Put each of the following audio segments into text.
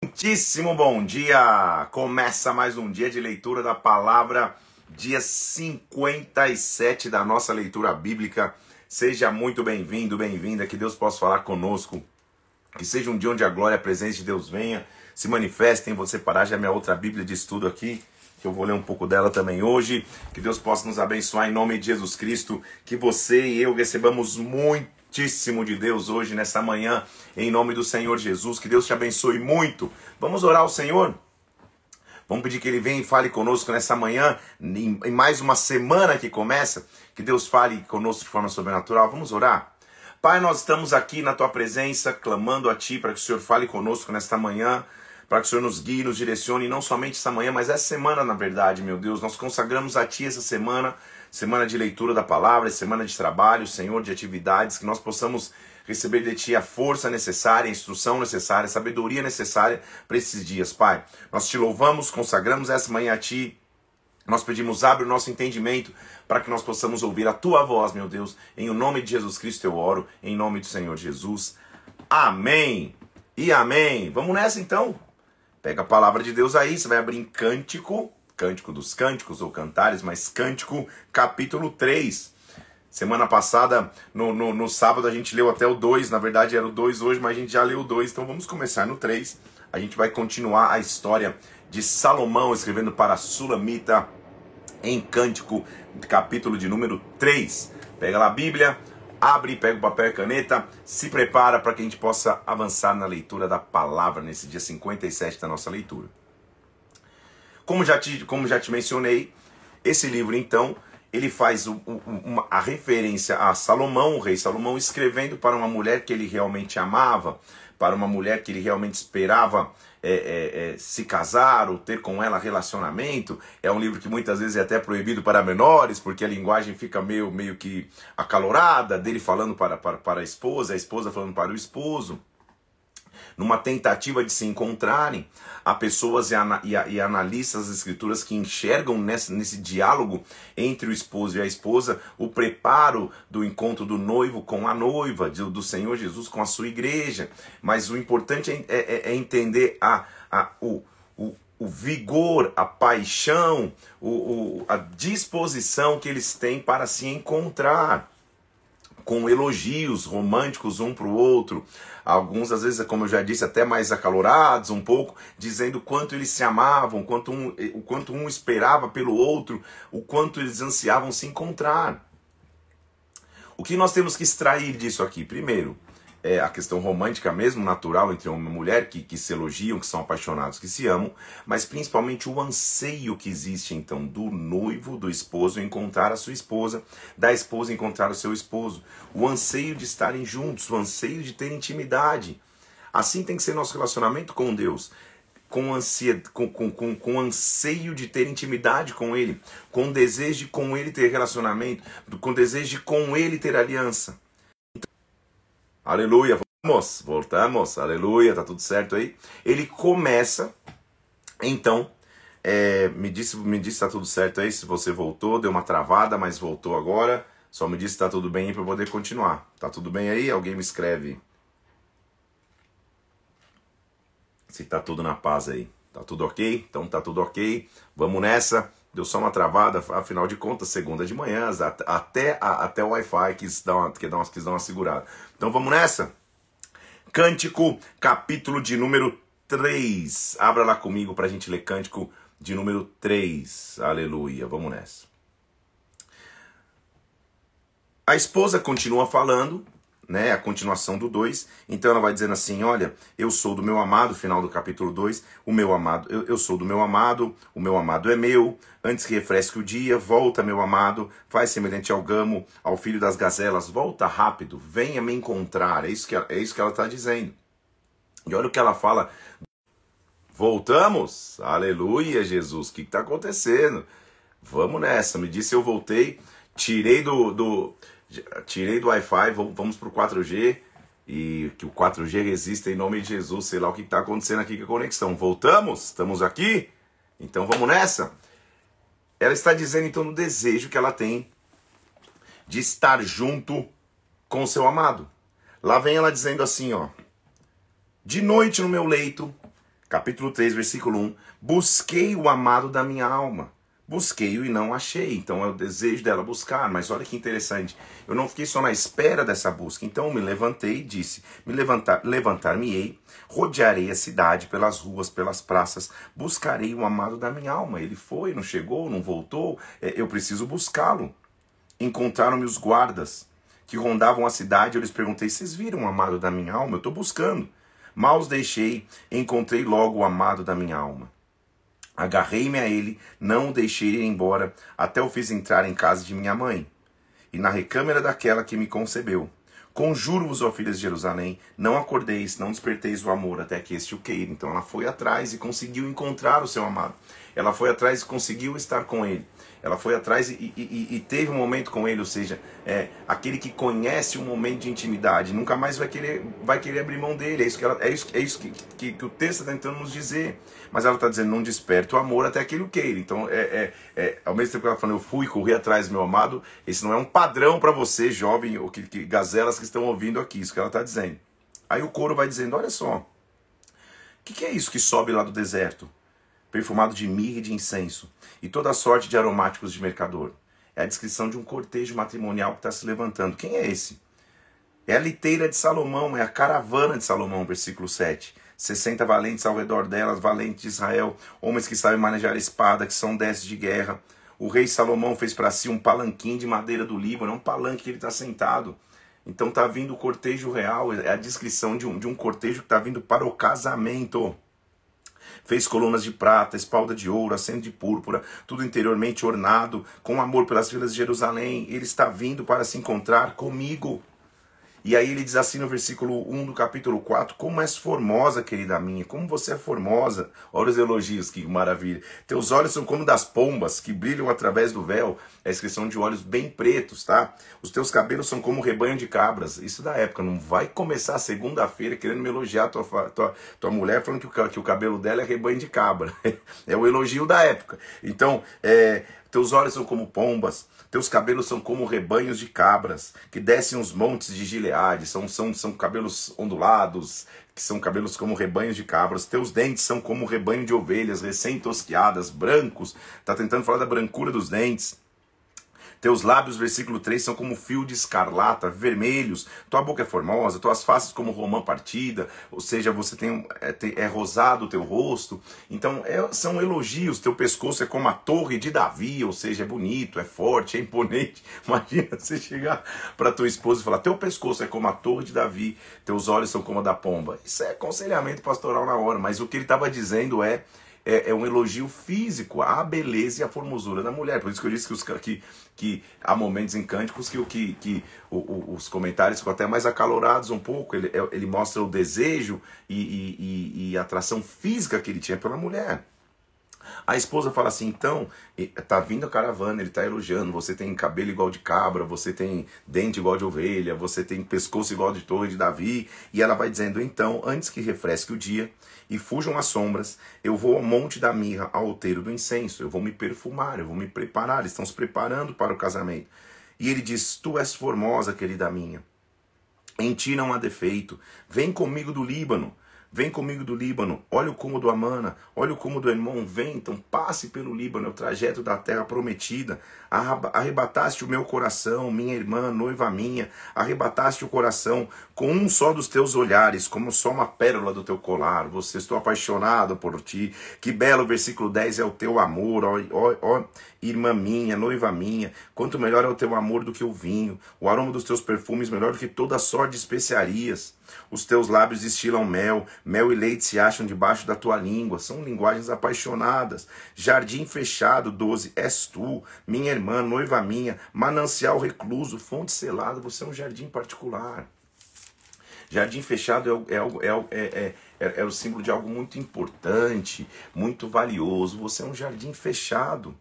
Muitíssimo bom dia! Começa mais um dia de leitura da palavra, dia 57 da nossa leitura bíblica. Seja muito bem-vindo, bem-vinda, que Deus possa falar conosco. Que seja um dia onde a glória a presença de Deus venha, se manifestem. Vou separar já minha outra Bíblia de estudo aqui, que eu vou ler um pouco dela também hoje. Que Deus possa nos abençoar em nome de Jesus Cristo. Que você e eu recebamos muito muitíssimo de Deus hoje, nessa manhã, em nome do Senhor Jesus. Que Deus te abençoe muito. Vamos orar ao Senhor? Vamos pedir que Ele venha e fale conosco nessa manhã, em mais uma semana que começa. Que Deus fale conosco de forma sobrenatural. Vamos orar? Pai, nós estamos aqui na Tua presença, clamando a Ti para que o Senhor fale conosco nesta manhã para que o Senhor nos guie, nos direcione, não somente essa manhã, mas essa semana, na verdade, meu Deus. Nós consagramos a Ti essa semana semana de leitura da palavra, semana de trabalho, Senhor, de atividades, que nós possamos receber de Ti a força necessária, a instrução necessária, a sabedoria necessária para esses dias, Pai. Nós te louvamos, consagramos essa manhã a Ti. Nós pedimos, abre o nosso entendimento para que nós possamos ouvir a Tua voz, meu Deus. Em o nome de Jesus Cristo eu oro, em nome do Senhor Jesus. Amém e amém. Vamos nessa então? Pega a palavra de Deus aí, você vai abrir em Cântico Cântico dos Cânticos ou Cantares, mas Cântico capítulo 3. Semana passada, no, no, no, sábado, a gente leu até o 2, na verdade era o 2 hoje, mas a gente já leu o 2, então vamos começar no 3. A gente vai continuar a história de Salomão escrevendo para Sulamita em Cântico, capítulo de número 3. Pega lá a Bíblia, abre, pega o papel e caneta, se prepara para que a gente possa avançar na leitura da palavra nesse dia 57 da nossa leitura. Como já te, como já te mencionei, esse livro então ele faz o, o, uma, a referência a Salomão, o rei Salomão, escrevendo para uma mulher que ele realmente amava, para uma mulher que ele realmente esperava é, é, é, se casar ou ter com ela relacionamento. É um livro que muitas vezes é até proibido para menores, porque a linguagem fica meio, meio que acalorada, dele falando para, para, para a esposa, a esposa falando para o esposo numa tentativa de se encontrarem. Há pessoas e, analistas das escrituras que enxergam nesse, nesse diálogo entre o esposo e a esposa o preparo do encontro do noivo com a noiva, do, Senhor Jesus com a sua igreja. Mas o importante é, é, é entender a, a, o, o, o vigor, a paixão, o, o, a disposição que eles têm para se encontrar com elogios românticos um para o outro, alguns às vezes, como eu já disse, até mais acalorados um pouco, dizendo quanto eles se amavam, quanto um, o quanto um esperava pelo outro, o quanto eles ansiavam se encontrar. O que nós temos que extrair disso aqui? Primeiro, é, a questão romântica mesmo, natural entre homem e mulher, que, que se elogiam, que são apaixonados, que se amam, mas principalmente o anseio que existe então do noivo, do esposo encontrar a sua esposa, da esposa encontrar o seu esposo, o anseio de estarem juntos, o anseio de ter intimidade. Assim tem que ser nosso relacionamento com Deus. Com, ansia, com, com, com, com anseio de ter intimidade com Ele, com desejo de com Ele ter relacionamento, com desejo de com Ele ter aliança. Aleluia, vamos, voltamos, aleluia, tá tudo certo aí. Ele começa, então, é, me disse, me disse tá tudo certo aí, se você voltou, deu uma travada, mas voltou agora. Só me disse se tá tudo bem para poder continuar. Tá tudo bem aí? Alguém me escreve. Se tá tudo na paz aí. Tá tudo ok? Então tá tudo ok. Vamos nessa. Deu só uma travada, afinal de contas, segunda de manhã, até, até o Wi-Fi quis dar, uma, quis, dar uma, quis dar uma segurada. Então vamos nessa? Cântico, capítulo de número 3. Abra lá comigo para a gente ler Cântico de número 3. Aleluia. Vamos nessa. A esposa continua falando né, a continuação do 2. Então ela vai dizendo assim: Olha, eu sou do meu amado, final do capítulo 2, o meu amado, eu, eu, sou do meu amado, o meu amado é meu, antes que refresque o dia, volta, meu amado, faz semelhante ao gamo, ao filho das gazelas, volta rápido, venha me encontrar. É isso que, é isso que ela está dizendo. E olha o que ela fala. Voltamos? Aleluia, Jesus. O que está acontecendo? Vamos nessa. Me disse eu voltei, tirei do, do tirei do Wi-Fi, vamos para o 4G e que o 4G resista em nome de Jesus. Sei lá o que está acontecendo aqui com a conexão. Voltamos? Estamos aqui? Então vamos nessa? Ela está dizendo então no desejo que ela tem de estar junto com o seu amado. Lá vem ela dizendo assim, ó: De noite no meu leito Capítulo 3, versículo 1. Busquei o amado da minha alma. Busquei-o e não achei. Então é o desejo dela buscar. Mas olha que interessante. Eu não fiquei só na espera dessa busca. Então me levantei e disse: Me levantar, levantar-me-ei, rodearei a cidade pelas ruas, pelas praças, buscarei o amado da minha alma. Ele foi, não chegou, não voltou. É, eu preciso buscá-lo. Encontraram-me os guardas que rondavam a cidade. Eu lhes perguntei: Vocês viram o amado da minha alma? Eu estou buscando. Mal os deixei, encontrei logo o amado da minha alma. Agarrei-me a ele, não o deixei ir embora, até o fiz entrar em casa de minha mãe, e na recâmara daquela que me concebeu. Conjuro-vos, ó filhas de Jerusalém, não acordeis, não desperteis o amor até que este o queira. Então ela foi atrás e conseguiu encontrar o seu amado. Ela foi atrás e conseguiu estar com ele. Ela foi atrás e, e, e, teve um momento com ele, ou seja, é aquele que conhece um momento de intimidade, nunca mais vai querer, vai querer abrir mão dele. É isso que, ela, é isso, é isso que, que, que o texto está tentando nos dizer. Mas ela está dizendo, não desperte o amor até aquele o queira. Então, é, é, é, ao mesmo tempo que ela falando, eu fui correr atrás meu amado, esse não é um padrão para você, jovem, ou que, que, gazelas que estão ouvindo aqui, isso que ela está dizendo. Aí o coro vai dizendo, olha só, o que, que é isso que sobe lá do deserto? Perfumado de mirra e de incenso, e toda sorte de aromáticos de mercador. É a descrição de um cortejo matrimonial que está se levantando. Quem é esse? É a liteira de Salomão, é a caravana de Salomão, versículo 7. 60 valentes ao redor delas, valentes de Israel, homens que sabem manejar a espada, que são desses de guerra. O rei Salomão fez para si um palanquim de madeira do Líbano, é um palanque que ele está sentado. Então está vindo o cortejo real, é a descrição de um, de um cortejo que está vindo para o casamento. Fez colunas de prata, espalda de ouro, acento de púrpura, tudo interiormente ornado, com amor pelas vilas de Jerusalém. Ele está vindo para se encontrar comigo. E aí ele diz assim no versículo 1 do capítulo 4: Como és formosa, querida minha, como você é formosa. Olha os elogios, que maravilha. Teus olhos são como das pombas que brilham através do véu. É a inscrição de olhos bem pretos, tá? Os teus cabelos são como rebanho de cabras. Isso da época. Não vai começar segunda-feira querendo me elogiar tua, tua, tua mulher falando que o, que o cabelo dela é rebanho de cabra. é o elogio da época. Então, é, teus olhos são como pombas teus cabelos são como rebanhos de cabras que descem os montes de Gileade, são, são, são cabelos ondulados, que são cabelos como rebanhos de cabras. Teus dentes são como rebanho de ovelhas recém-tosquiadas, brancos. Está tentando falar da brancura dos dentes. Teus lábios, versículo 3, são como fio de escarlata, vermelhos. Tua boca é formosa, tuas faces como romã partida, ou seja, você tem é, é rosado o teu rosto. Então, é, são elogios. Teu pescoço é como a torre de Davi, ou seja, é bonito, é forte, é imponente. Imagina você chegar para tua esposa e falar: Teu pescoço é como a torre de Davi, teus olhos são como a da pomba. Isso é aconselhamento pastoral na hora, mas o que ele estava dizendo é é, é, um elogio físico à beleza e à formosura da mulher. Por isso que eu disse que, os, que, que há momentos em cânticos que, que, que os comentários ficam até mais acalorados um pouco. Ele, é, ele mostra o desejo e, e, e, e a atração física que ele tinha pela mulher. A esposa fala assim: então, tá vindo a caravana, ele tá elogiando. Você tem cabelo igual de cabra, você tem dente igual de ovelha, você tem pescoço igual de torre de Davi. E ela vai dizendo: então, antes que refresque o dia, e fujam as sombras, eu vou ao monte da mirra, ao outeiro do incenso, eu vou me perfumar, eu vou me preparar, eles estão se preparando para o casamento. E ele diz: Tu és formosa, querida minha, em ti não há defeito, vem comigo do Líbano. Vem comigo do Líbano, olha o cumo do Amana, olha o cumo do Hermon, vem, então passe pelo Líbano, é o trajeto da terra prometida. Arrebataste o meu coração, minha irmã, noiva minha, arrebataste o coração com um só dos teus olhares, como só uma pérola do teu colar. Você estou apaixonado por ti. Que belo versículo 10 é o teu amor, ó, ó, ó irmã minha, noiva minha. Quanto melhor é o teu amor do que o vinho, o aroma dos teus perfumes melhor do que toda sorte de especiarias. Os teus lábios destilam mel, mel e leite se acham debaixo da tua língua. São linguagens apaixonadas. Jardim fechado, 12, és tu, minha irmã, noiva minha, manancial recluso, fonte selada. Você é um jardim particular. Jardim fechado é, é, é, é, é o símbolo de algo muito importante, muito valioso. Você é um jardim fechado.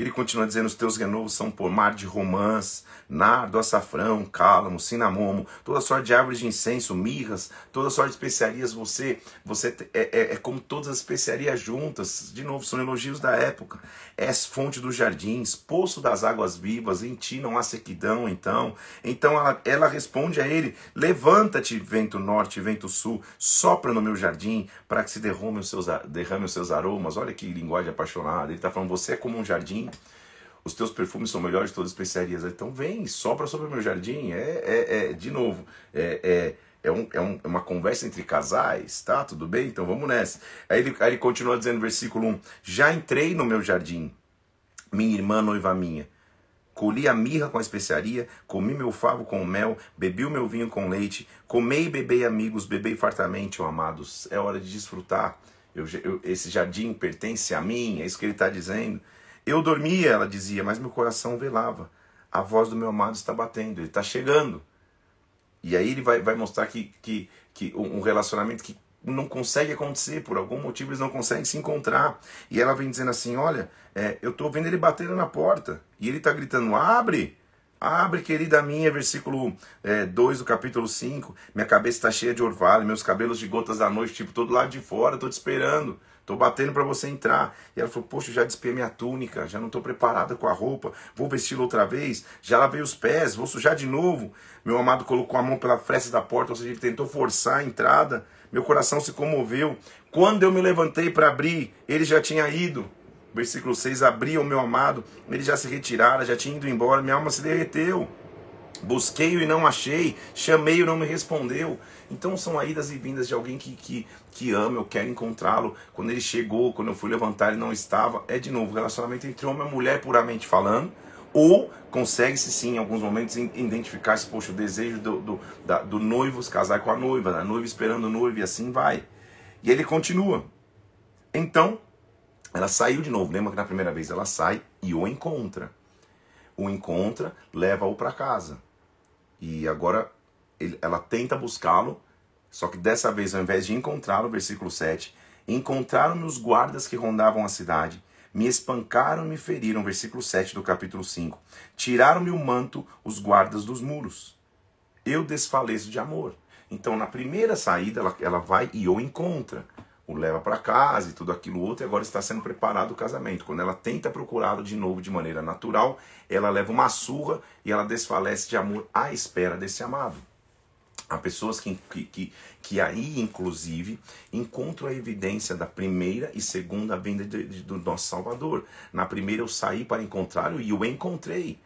Ele continua dizendo: os teus renovos são pomar de romãs, nardo, açafrão, cálamo, cinamomo, toda sorte de árvores de incenso, mirras, toda sorte de especiarias. Você, você é, é, é como todas as especiarias juntas. De novo, são elogios da época. És fonte dos jardins, poço das águas vivas. Em ti não há sequidão. Então, então ela, ela responde a ele: Levanta-te, vento norte, vento sul, sopra no meu jardim para que se derrame os seus, derrame os seus aromas. Olha que linguagem apaixonada. Ele está falando: Você é como um jardim os teus perfumes são melhores de todas as especiarias. Então vem, sopra sobre o meu jardim. É, é, é de novo, é, é, é, um, é, um, é uma conversa entre casais, tá? Tudo bem? Então vamos nessa. Aí ele, aí ele continua dizendo versículo 1: Já entrei no meu jardim, minha irmã noiva minha. Colhi a mirra com a especiaria, comi meu favo com mel, bebi o meu vinho com leite, comei e bebei amigos, bebei fartamente, ó amados. É hora de desfrutar. Eu, eu, esse jardim pertence a mim, é isso que ele está dizendo. Eu dormia, ela dizia, mas meu coração velava. A voz do meu amado está batendo, ele está chegando. E aí ele vai, vai mostrar que, que, que um relacionamento que não consegue acontecer, por algum motivo eles não conseguem se encontrar. E ela vem dizendo assim: Olha, é, eu estou vendo ele batendo na porta. E ele está gritando: Abre! Abre, querida minha, versículo 2 é, do capítulo 5. Minha cabeça está cheia de orvalho, meus cabelos de gotas da noite, tipo, todo lado de fora, estou te esperando. Tô batendo para você entrar. E ela falou: Poxa, já despei minha túnica, já não estou preparada com a roupa, vou vesti-la outra vez. Já lavei os pés, vou sujar de novo. Meu amado colocou a mão pela fresta da porta, ou seja, ele tentou forçar a entrada. Meu coração se comoveu. Quando eu me levantei para abrir, ele já tinha ido. Versículo 6: Abria o meu amado, ele já se retirara, já tinha ido embora, minha alma se derreteu. Busquei-o e não achei, chamei-o e não me respondeu. Então são idas e vindas de alguém que, que, que ama, eu quero encontrá-lo. Quando ele chegou, quando eu fui levantar, ele não estava. É de novo, relacionamento entre homem e mulher, puramente falando. Ou consegue-se sim, em alguns momentos, identificar se, poxa, o desejo do, do, da, do noivo se casar com a noiva, da noiva esperando o noivo, e assim vai. E ele continua. Então, ela saiu de novo. Lembra que na primeira vez ela sai e o encontra. O encontra, leva-o para casa. E agora ela tenta buscá-lo, só que dessa vez, ao invés de encontrá-lo, versículo 7, encontraram-me os guardas que rondavam a cidade, me espancaram e me feriram, versículo 7 do capítulo 5. Tiraram-me o manto os guardas dos muros. Eu desfaleço de amor. Então, na primeira saída, ela, ela vai e o encontra o leva para casa e tudo aquilo outro, e agora está sendo preparado o casamento. Quando ela tenta procurá-lo de novo de maneira natural, ela leva uma surra e ela desfalece de amor à espera desse amado. Há pessoas que, que, que, aí, inclusive, encontram a evidência da primeira e segunda vinda de, de, do nosso Salvador. Na primeira eu saí para encontrá-lo e o encontrei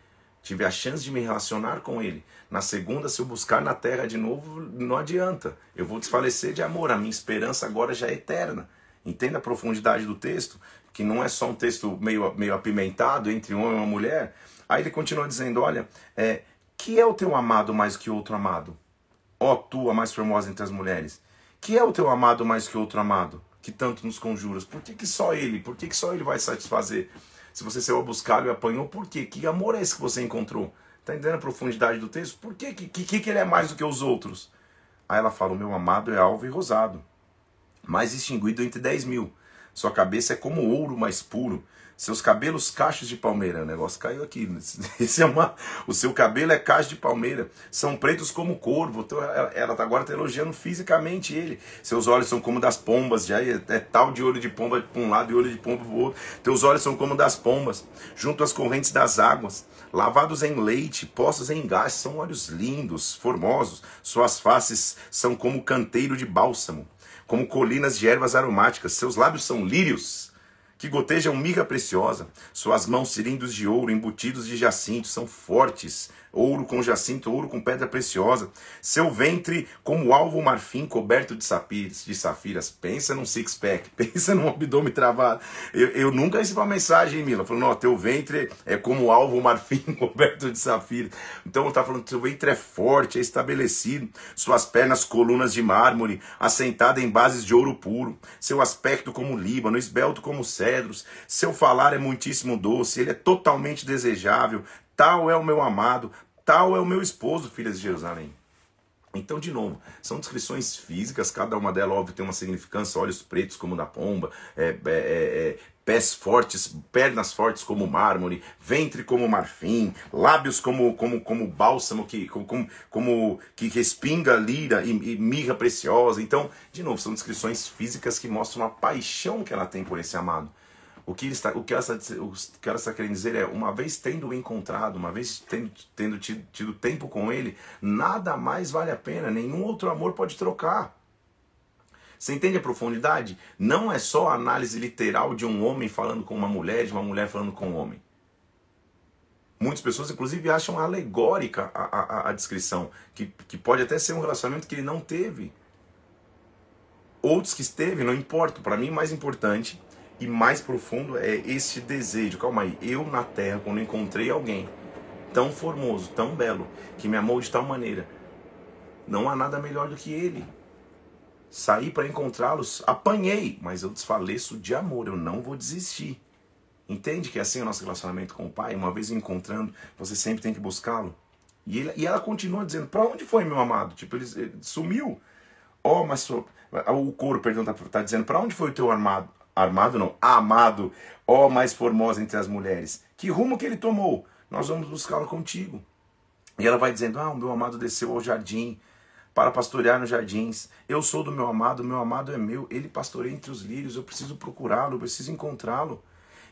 tive a chance de me relacionar com ele. Na segunda, se eu buscar na terra de novo, não adianta. Eu vou desfalecer de amor. A minha esperança agora já é eterna. Entenda a profundidade do texto, que não é só um texto meio, meio apimentado entre um homem e uma mulher. Aí ele continua dizendo: Olha, é, que é o teu amado mais que outro amado? Ó tu, a mais formosa entre as mulheres. Que é o teu amado mais que outro amado? Que tanto nos conjuras. Por que, que só ele? Por que, que só ele vai satisfazer? Se você saiu a buscar e apanhou, por quê? Que amor é esse que você encontrou? Está entendendo a profundidade do texto? Por quê? Que, que, que ele é mais do que os outros? Aí ela fala: O meu amado é alvo e rosado, mais extinguido entre dez mil. Sua cabeça é como ouro mais puro, seus cabelos cachos de palmeira. O negócio caiu aqui. Esse é uma, o seu cabelo é cacho de palmeira. São pretos como corvo. Então, ela, ela agora está elogiando fisicamente ele. Seus olhos são como das pombas. Já é, é tal de olho de pomba para um lado e olho de pomba para o outro. Teus olhos são como das pombas, junto às correntes das águas. Lavados em leite, postos em gás, são olhos lindos, formosos. Suas faces são como canteiro de bálsamo, como colinas de ervas aromáticas. Seus lábios são lírios que gotejam mirra preciosa. Suas mãos cilindros de ouro embutidos de jacinto são fortes, ouro com jacinto, ouro com pedra preciosa. Seu ventre como alvo marfim coberto de safiras, de safiras. Pensa num six-pack, pensa num abdômen travado. Eu, eu nunca recebi uma mensagem, Mila, falando, não, teu ventre é como alvo marfim coberto de safiras. Então está falando, teu ventre é forte, é estabelecido. Suas pernas colunas de mármore, assentada em bases de ouro puro. Seu aspecto como líbano, esbelto como cedros. Seu falar é muitíssimo doce, ele é totalmente desejável. Tal é o meu amado, tal é o meu esposo, filhas de Jerusalém. Então, de novo, são descrições físicas, cada uma delas, óbvio, tem uma significância, olhos pretos como da pomba, é, é, é, pés fortes, pernas fortes como mármore, ventre como marfim, lábios como como como bálsamo que como, como que respinga lira e, e mirra preciosa. Então, de novo, são descrições físicas que mostram a paixão que ela tem por esse amado. O que, está, o, que ela está, o que ela está querendo dizer é, uma vez tendo o encontrado, uma vez tendo, tendo tido, tido tempo com ele, nada mais vale a pena, nenhum outro amor pode trocar. Você entende a profundidade? Não é só a análise literal de um homem falando com uma mulher, de uma mulher falando com um homem. Muitas pessoas, inclusive, acham alegórica a, a, a descrição, que, que pode até ser um relacionamento que ele não teve. Outros que esteve, não importa. Para mim, mais importante e mais profundo é este desejo. Calma aí, eu na terra, quando encontrei alguém tão formoso, tão belo, que me amou de tal maneira, não há nada melhor do que ele. Saí para encontrá-los, apanhei, mas eu desfaleço de amor, eu não vou desistir. Entende que é assim o nosso relacionamento com o pai? Uma vez encontrando, você sempre tem que buscá-lo. E, ele, e ela continua dizendo: Para onde foi meu amado? Tipo, ele, ele sumiu. Oh, mas o couro, perdão, tá, tá dizendo: Para onde foi o teu armado? Armado não, amado, ó mais formosa entre as mulheres. Que rumo que ele tomou? Nós vamos buscá-lo contigo. E ela vai dizendo: Ah, o meu amado desceu ao jardim para pastorear nos jardins. Eu sou do meu amado, meu amado é meu. Ele pastoreia entre os lírios. Eu preciso procurá-lo, preciso encontrá-lo.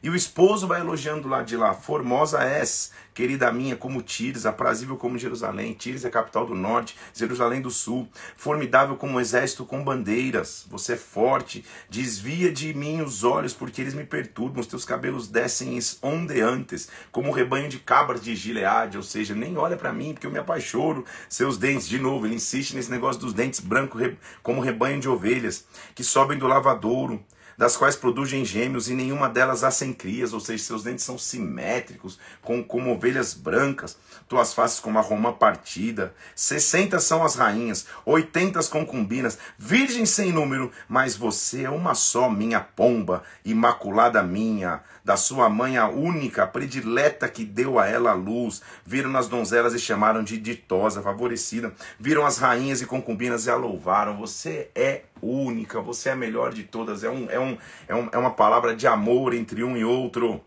E o esposo vai elogiando lá de lá: Formosa és, querida minha, como Tires, aprazível como Jerusalém. Tires é a capital do norte, Jerusalém do sul. Formidável como um exército com bandeiras. Você é forte. Desvia de mim os olhos, porque eles me perturbam. Os teus cabelos descem ondeantes, como um rebanho de cabras de Gileade. Ou seja, nem olha para mim, porque eu me apaixono. Seus dentes, de novo, ele insiste nesse negócio dos dentes brancos, como rebanho de ovelhas, que sobem do lavadouro das quais produzem gêmeos e nenhuma delas há sem crias, ou seja, seus dentes são simétricos, com, como ovelhas brancas, tuas faces como a romã partida. Sessenta são as rainhas, oitenta as concubinas, virgens sem número, mas você é uma só, minha pomba, imaculada minha, da sua mãe a única, a predileta que deu a ela a luz. Viram as donzelas e chamaram de ditosa, favorecida. Viram as rainhas e concubinas e a louvaram. Você é única, você é a melhor de todas. É, um, é, um, é, um, é uma palavra de amor entre um e outro.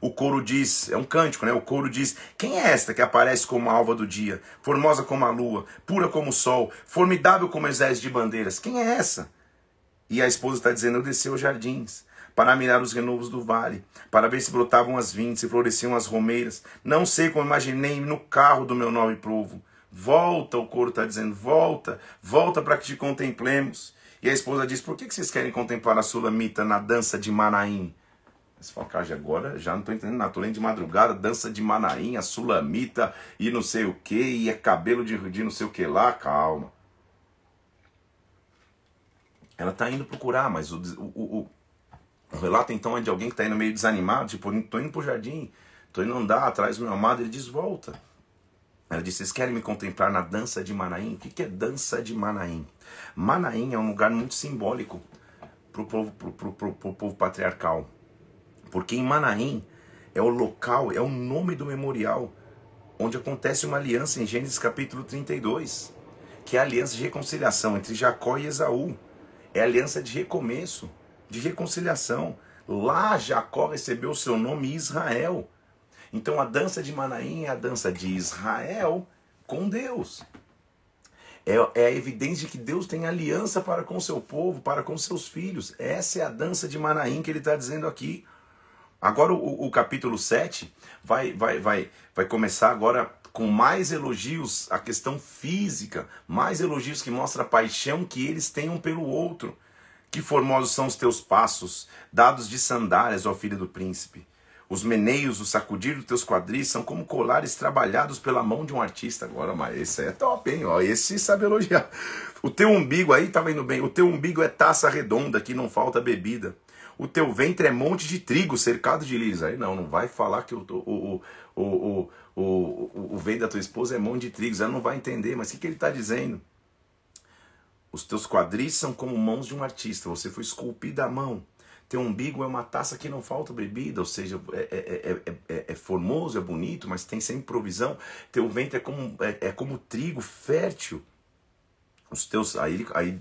O coro diz, é um cântico, né? O coro diz: Quem é esta que aparece como a alva do dia, formosa como a lua, pura como o sol, formidável como exército de bandeiras? Quem é essa? E a esposa está dizendo: Eu desci aos jardins para mirar os renovos do vale, para ver se brotavam as vintes, se floresciam as romeiras. Não sei como imaginei no carro do meu nobre povo. Volta, o coro está dizendo, volta, volta para que te contemplemos. E a esposa diz, por que vocês querem contemplar a Sulamita na dança de Manaim? Você fala, agora já não estou entendendo nada. Estou lendo de madrugada, dança de Manaim, a Sulamita e não sei o que, e é cabelo de, de não sei o que lá. Calma. Ela está indo procurar, mas o, o, o, o relato então é de alguém que está indo meio desanimado, tipo, estou indo para o jardim, estou indo andar atrás do meu amado, ele diz, volta. Ela disse, vocês querem me contemplar na dança de Manaim? O que é dança de Manaim? Manaim é um lugar muito simbólico para o povo, pro, pro, pro, pro povo patriarcal. Porque em Manaim é o local, é o nome do memorial onde acontece uma aliança em Gênesis capítulo 32, que é a aliança de reconciliação entre Jacó e Esaú. É a aliança de recomeço de reconciliação. Lá Jacó recebeu o seu nome Israel. Então a dança de Manaim é a dança de Israel com Deus. É, é, a evidência de que Deus tem aliança para com o seu povo, para com seus filhos. Essa é a dança de Manaim que ele está dizendo aqui. Agora o, o, capítulo 7 vai, vai, vai, vai começar agora com mais elogios à questão física, mais elogios que mostram a paixão que eles têm um pelo outro. Que formosos são os teus passos, dados de sandálias, ó filho do príncipe. Os meneios, o sacudir dos teus quadris são como colares trabalhados pela mão de um artista. Agora, mas esse é top, hein? Ó, esse sabe elogiar. O teu umbigo aí tá indo bem. O teu umbigo é taça redonda que não falta bebida. O teu ventre é monte de trigo cercado de lírios. Aí não, não vai falar que o, o, o, o, o, o, o ventre da tua esposa é monte de trigo. Ela não vai entender. Mas o que, que ele está dizendo? Os teus quadris são como mãos de um artista, você foi esculpido à mão. Teu umbigo é uma taça que não falta bebida, ou seja, é, é, é, é formoso, é bonito, mas tem sempre provisão. Teu ventre é como, é, como trigo fértil os teus aí, aí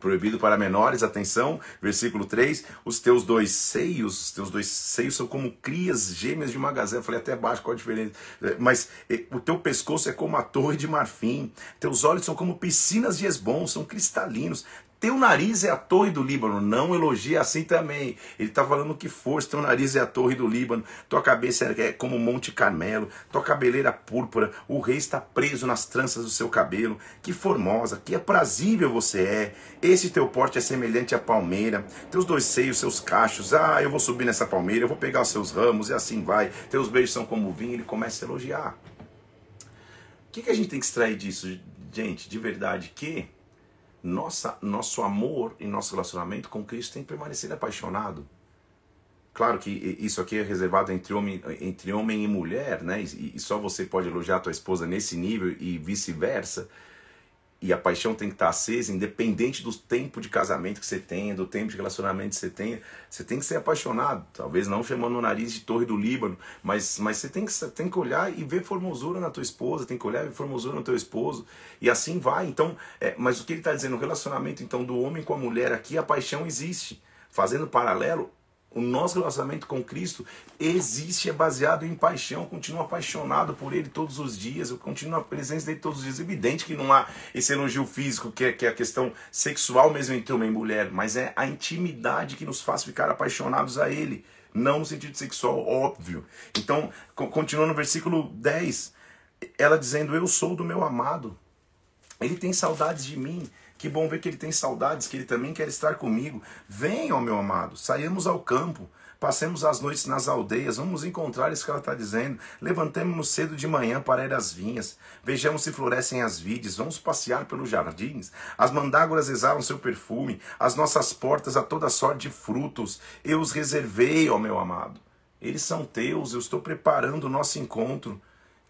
proibido para menores, atenção, versículo 3, os teus dois seios, os teus dois seios são como crias gêmeas de uma gazela. Falei até baixo qual a diferença. É, mas o teu pescoço é como a torre de marfim, teus olhos são como piscinas de esbom, são cristalinos. Teu nariz é a torre do Líbano. Não elogia assim também. Ele está falando que força. Teu nariz é a torre do Líbano. Tua cabeça é como Monte Carmelo. Tua cabeleira púrpura. O rei está preso nas tranças do seu cabelo. Que formosa, que aprazível você é. Esse teu porte é semelhante à palmeira. Teus dois seios, seus cachos. Ah, eu vou subir nessa palmeira. Eu vou pegar os seus ramos. E assim vai. Teus beijos são como vinho. Ele começa a elogiar. O que, que a gente tem que extrair disso, gente? De verdade, que nossa, nosso amor e nosso relacionamento com Cristo tem que permanecer apaixonado. Claro que isso aqui é reservado entre homem, entre homem e mulher, né? E, e só você pode elogiar a tua esposa nesse nível e vice-versa e a paixão tem que estar acesa, independente do tempo de casamento que você tenha, do tempo de relacionamento que você tenha. Você tem que ser apaixonado, talvez não chamando o nariz de torre do Líbano, mas, mas você tem que, tem que olhar e ver formosura na tua esposa, tem que olhar e ver formosura no teu esposo, e assim vai. Então, é, mas o que ele está dizendo, o relacionamento então do homem com a mulher aqui, a paixão existe. Fazendo paralelo, o nosso relacionamento com Cristo existe, é baseado em paixão. Eu continuo apaixonado por Ele todos os dias. Eu continuo a presença dele todos os dias. Evidente que não há esse elogio físico, que é, que é a questão sexual mesmo entre homem e mulher, mas é a intimidade que nos faz ficar apaixonados a Ele. Não no sentido sexual, óbvio. Então, continua no versículo 10, ela dizendo: Eu sou do meu amado. Ele tem saudades de mim. Que bom ver que ele tem saudades, que ele também quer estar comigo. Venha, meu amado, saímos ao campo, passemos as noites nas aldeias, vamos encontrar isso que ela está dizendo. Levantemos-nos cedo de manhã para ir às vinhas, vejamos se florescem as vides, vamos passear pelos jardins. As mandágoras exalam seu perfume, as nossas portas a toda sorte de frutos. Eu os reservei, ó meu amado. Eles são teus, eu estou preparando o nosso encontro.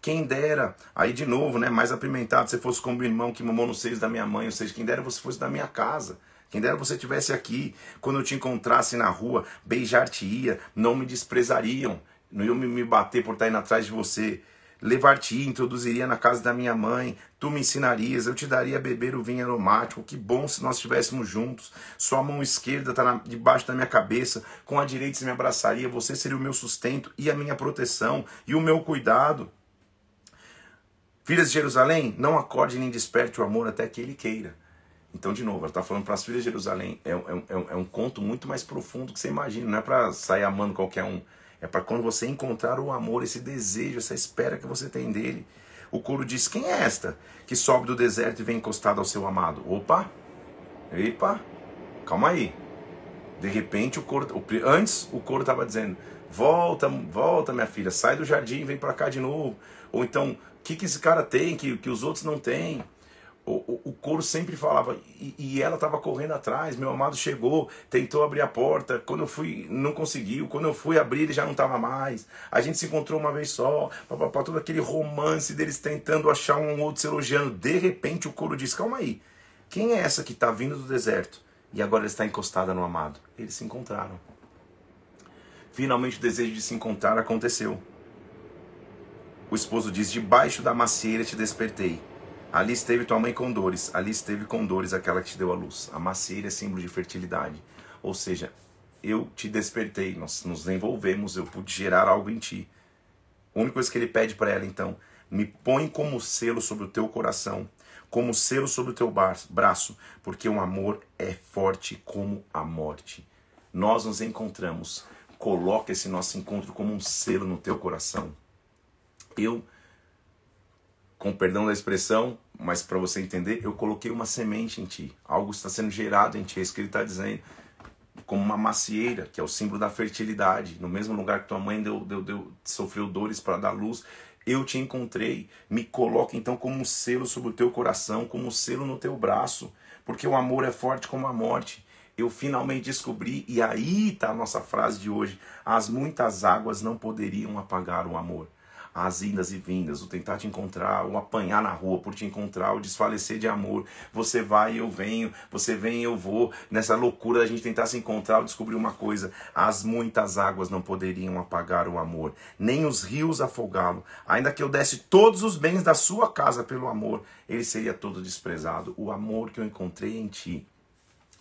Quem dera, aí de novo, né, mais apimentado, você fosse como o irmão que mamou nos seios da minha mãe, ou seja, quem dera você fosse da minha casa. Quem dera você estivesse aqui, quando eu te encontrasse na rua, beijar-te-ia, não me desprezariam, não iam me bater por estar indo atrás de você. Levar-te-ia, introduziria na casa da minha mãe, tu me ensinarias, eu te daria a beber o vinho aromático. Que bom se nós estivéssemos juntos. Sua mão esquerda está debaixo da minha cabeça, com a direita se me abraçaria. Você seria o meu sustento e a minha proteção e o meu cuidado. Filhas de Jerusalém, não acorde nem desperte o amor até que ele queira. Então, de novo, ela está falando para as filhas de Jerusalém. É, é, é, é, um conto muito mais profundo que você imagina. Não é para sair amando qualquer um. É para quando você encontrar o amor, esse desejo, essa espera que você tem dele. O coro diz: Quem é esta que sobe do deserto e vem encostada ao seu amado? Opa! Epa! Calma aí. De repente, o coro. Antes, o coro estava dizendo: Volta, volta, minha filha, sai do jardim e vem para cá de novo. Ou então, que, que esse cara tem que, que os outros não têm? O, o, o coro sempre falava, e, e ela estava correndo atrás. Meu amado chegou, tentou abrir a porta. Quando eu fui, não conseguiu. Quando eu fui abrir, ele já não estava mais. A gente se encontrou uma vez só. Papapá, todo aquele romance deles tentando achar um outro se elogiando. De repente, o coro diz: Calma aí, quem é essa que está vindo do deserto e agora está encostada no amado? Eles se encontraram. Finalmente, o desejo de se encontrar aconteceu. O esposo diz: Debaixo da macieira te despertei. Ali esteve tua mãe com dores, ali esteve com dores aquela que te deu a luz. A macieira é símbolo de fertilidade. Ou seja, eu te despertei, nós nos envolvemos, eu pude gerar algo em ti. A única coisa que ele pede para ela então, me põe como selo sobre o teu coração, como selo sobre o teu braço, porque o amor é forte como a morte. Nós nos encontramos, coloca esse nosso encontro como um selo no teu coração eu, com perdão da expressão, mas para você entender, eu coloquei uma semente em ti. Algo está sendo gerado em ti, é isso que ele está dizendo. Como uma macieira, que é o símbolo da fertilidade. No mesmo lugar que tua mãe deu, deu, deu, sofreu dores para dar luz, eu te encontrei. Me coloca então como um selo sobre o teu coração, como um selo no teu braço, porque o amor é forte como a morte. Eu finalmente descobri, e aí está a nossa frase de hoje: as muitas águas não poderiam apagar o amor. As indas e vindas, o tentar te encontrar, o apanhar na rua por te encontrar, o desfalecer de amor. Você vai e eu venho, você vem e eu vou. Nessa loucura da gente tentar se encontrar, eu descobri uma coisa: as muitas águas não poderiam apagar o amor, nem os rios afogá-lo. Ainda que eu desse todos os bens da sua casa pelo amor, ele seria todo desprezado. O amor que eu encontrei em ti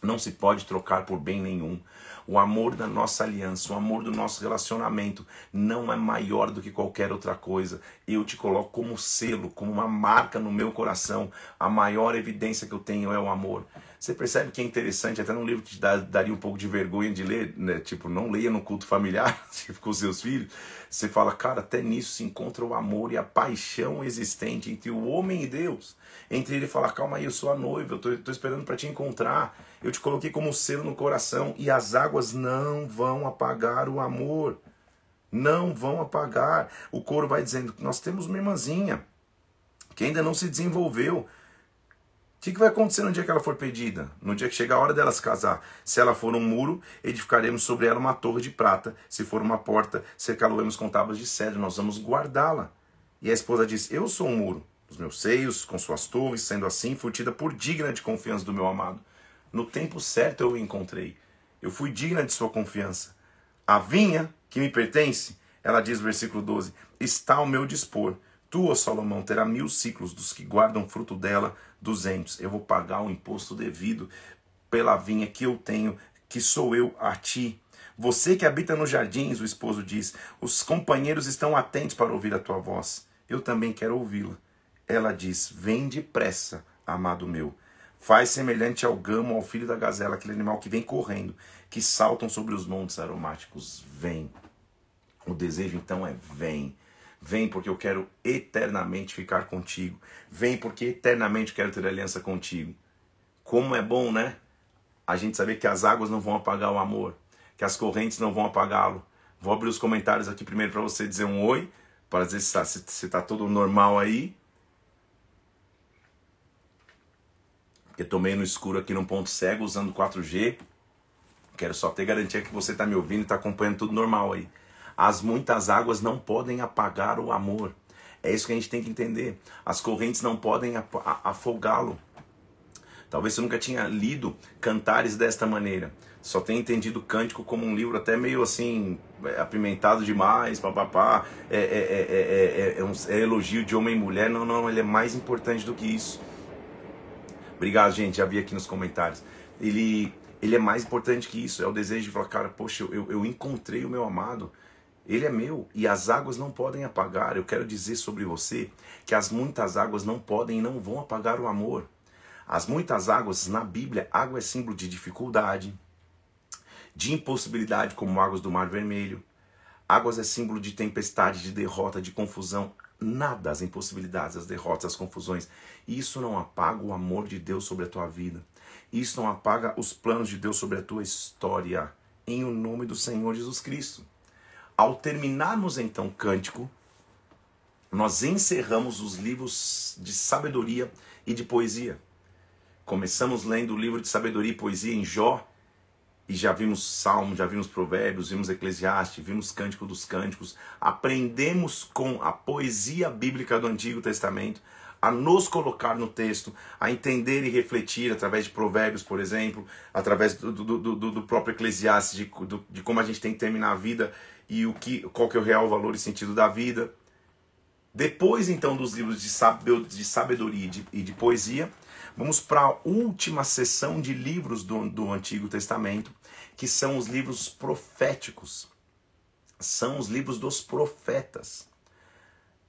não se pode trocar por bem nenhum. O amor da nossa aliança, o amor do nosso relacionamento não é maior do que qualquer outra coisa. Eu te coloco como selo, como uma marca no meu coração. A maior evidência que eu tenho é o amor. Você percebe que é interessante, até num livro que te dá, daria um pouco de vergonha de ler, né? tipo, não leia no culto familiar, tipo, com seus filhos. Você fala, cara, até nisso se encontra o amor e a paixão existente entre o homem e Deus. Entre ele falar, calma aí, eu sou a noiva, eu tô, tô esperando para te encontrar eu te coloquei como selo no coração e as águas não vão apagar o amor. Não vão apagar. O coro vai dizendo nós temos uma irmãzinha que ainda não se desenvolveu. O que, que vai acontecer no dia que ela for pedida? No dia que chegar a hora dela se casar? Se ela for um muro, edificaremos sobre ela uma torre de prata. Se for uma porta, cercá-lo-emos com tábuas de cedro. Nós vamos guardá-la. E a esposa diz: Eu sou um muro, os meus seios, com suas torres, sendo assim, fui tida por digna de confiança do meu amado. No tempo certo eu o encontrei. Eu fui digna de sua confiança. A vinha que me pertence, ela diz no versículo 12, está ao meu dispor. Tu, ó Salomão, terá mil ciclos dos que guardam fruto dela, duzentos. Eu vou pagar o imposto devido pela vinha que eu tenho, que sou eu a ti. Você que habita nos jardins, o esposo diz, os companheiros estão atentos para ouvir a tua voz. Eu também quero ouvi-la. Ela diz: Vem depressa, amado meu. Faz semelhante ao gamo, ao filho da gazela, aquele animal que vem correndo, que saltam sobre os montes aromáticos. Vem. O desejo então é vem. Vem porque eu quero eternamente ficar contigo. Vem porque eternamente quero ter aliança contigo. Como é bom, né? A gente saber que as águas não vão apagar o amor, que as correntes não vão apagá-lo. Vou abrir os comentários aqui primeiro para você dizer um oi, para dizer se está se, se tá normal aí. Porque tomei no escuro aqui num ponto cego usando 4G. Quero só ter garantia que você está me ouvindo e está acompanhando tudo normal aí. As muitas águas não podem apagar o amor. É isso que a gente tem que entender. As correntes não podem afogá-lo. Talvez você nunca tinha lido cantares desta maneira. Só tenha entendido o cântico como um livro até meio assim, é, apimentado demais, papapá. É, é, é, é, é, um, é elogio de homem e mulher. Não, não, ele é mais importante do que isso. Obrigado, gente. Já vi aqui nos comentários. Ele, ele é mais importante que isso. É o desejo de falar, cara, poxa, eu, eu encontrei o meu amado. Ele é meu e as águas não podem apagar. Eu quero dizer sobre você que as muitas águas não podem e não vão apagar o amor. As muitas águas na Bíblia, água é símbolo de dificuldade, de impossibilidade, como águas do Mar Vermelho. Águas é símbolo de tempestade, de derrota, de confusão nada as impossibilidades, as derrotas, as confusões. Isso não apaga o amor de Deus sobre a tua vida. Isso não apaga os planos de Deus sobre a tua história. Em o nome do Senhor Jesus Cristo. Ao terminarmos então o cântico, nós encerramos os livros de sabedoria e de poesia. Começamos lendo o livro de sabedoria e poesia em Jó, e já vimos Salmo, já vimos Provérbios, vimos Eclesiastes, vimos Cântico dos Cânticos. Aprendemos com a poesia bíblica do Antigo Testamento a nos colocar no texto, a entender e refletir através de Provérbios, por exemplo, através do, do, do, do próprio Eclesiastes, de, de como a gente tem que terminar a vida e o que, qual que é o real valor e sentido da vida. Depois, então, dos livros de sabedoria e de, e de poesia, Vamos para a última sessão de livros do, do Antigo Testamento, que são os livros proféticos. São os livros dos profetas.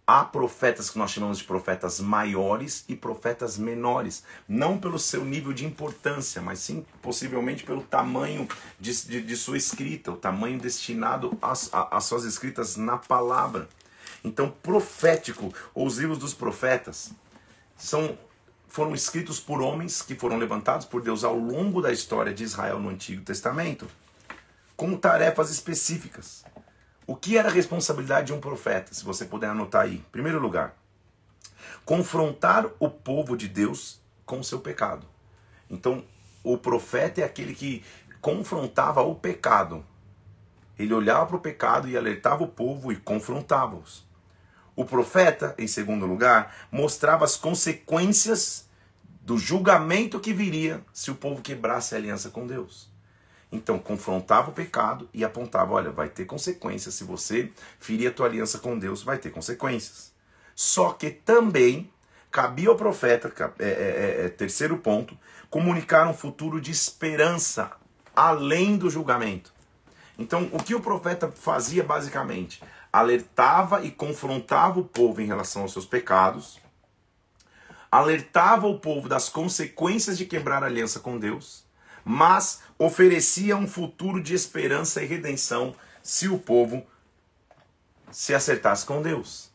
Há profetas que nós chamamos de profetas maiores e profetas menores, não pelo seu nível de importância, mas sim possivelmente pelo tamanho de, de, de sua escrita, o tamanho destinado às, suas escritas na palavra. Então, profético, ou os livros dos profetas, são foram escritos por homens que foram levantados por Deus ao longo da história de Israel no Antigo Testamento, com tarefas específicas. O que era a responsabilidade de um profeta, se você puder anotar aí? Em primeiro lugar, confrontar o povo de Deus com o seu pecado. Então, o profeta é aquele que confrontava o pecado. Ele olhava para o pecado e alertava o povo e confrontava-os. O profeta, em segundo lugar, mostrava as consequências do julgamento que viria se o povo quebrasse a aliança com Deus. Então, confrontava o pecado e apontava: olha, vai ter consequências. Se você ferir a tua aliança com Deus, vai ter consequências. Só que também cabia ao profeta, é, é, é, é, terceiro ponto, comunicar um futuro de esperança além do julgamento. Então, o que o profeta fazia basicamente? Alertava e confrontava o povo em relação aos seus pecados, alertava o povo das consequências de quebrar a aliança com Deus, mas oferecia um futuro de esperança e redenção se o povo se acertasse com Deus.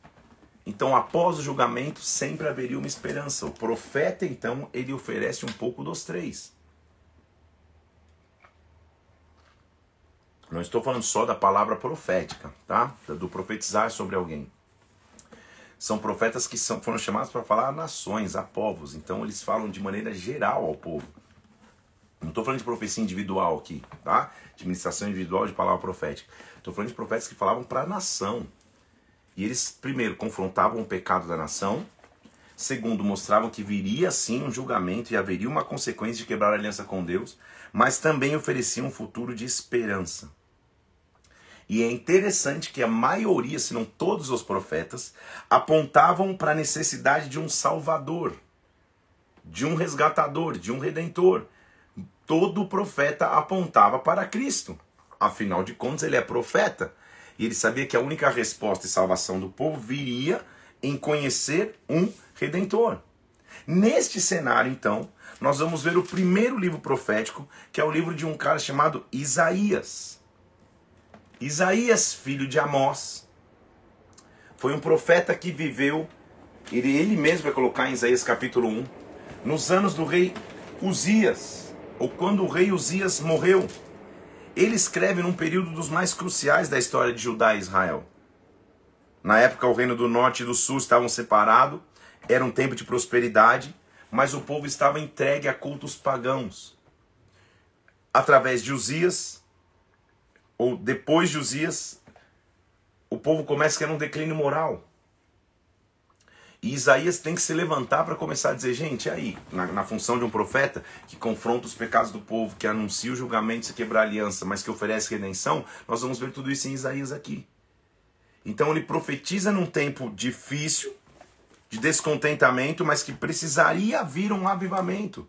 Então, após o julgamento, sempre haveria uma esperança. O profeta, então, ele oferece um pouco dos três. Não estou falando só da palavra profética, tá? Do profetizar sobre alguém. São profetas que são, foram chamados para falar a nações, a povos. Então eles falam de maneira geral ao povo. Não estou falando de profecia individual aqui, tá? De ministração individual de palavra profética. Estou falando de profetas que falavam para a nação. E eles, primeiro, confrontavam o pecado da nação. Segundo, mostravam que viria sim um julgamento e haveria uma consequência de quebrar a aliança com Deus. Mas também ofereciam um futuro de esperança. E é interessante que a maioria, se não todos os profetas, apontavam para a necessidade de um salvador, de um resgatador, de um redentor. Todo profeta apontava para Cristo. Afinal de contas, ele é profeta. E ele sabia que a única resposta e salvação do povo viria em conhecer um redentor. Neste cenário, então, nós vamos ver o primeiro livro profético, que é o livro de um cara chamado Isaías. Isaías, filho de Amós, foi um profeta que viveu, ele, ele mesmo vai colocar em Isaías capítulo 1, nos anos do rei Uzias, ou quando o rei Uzias morreu. Ele escreve num período dos mais cruciais da história de Judá e Israel. Na época, o reino do norte e do sul estavam separados, era um tempo de prosperidade, mas o povo estava entregue a cultos pagãos. Através de Uzias, ou depois de Uzias, o povo começa a ter um declínio moral. E Isaías tem que se levantar para começar a dizer, gente, aí, na, na, função de um profeta que confronta os pecados do povo, que anuncia o julgamento se quebrar a aliança, mas que oferece redenção, nós vamos ver tudo isso em Isaías aqui. Então ele profetiza num tempo difícil, de descontentamento, mas que precisaria vir um avivamento,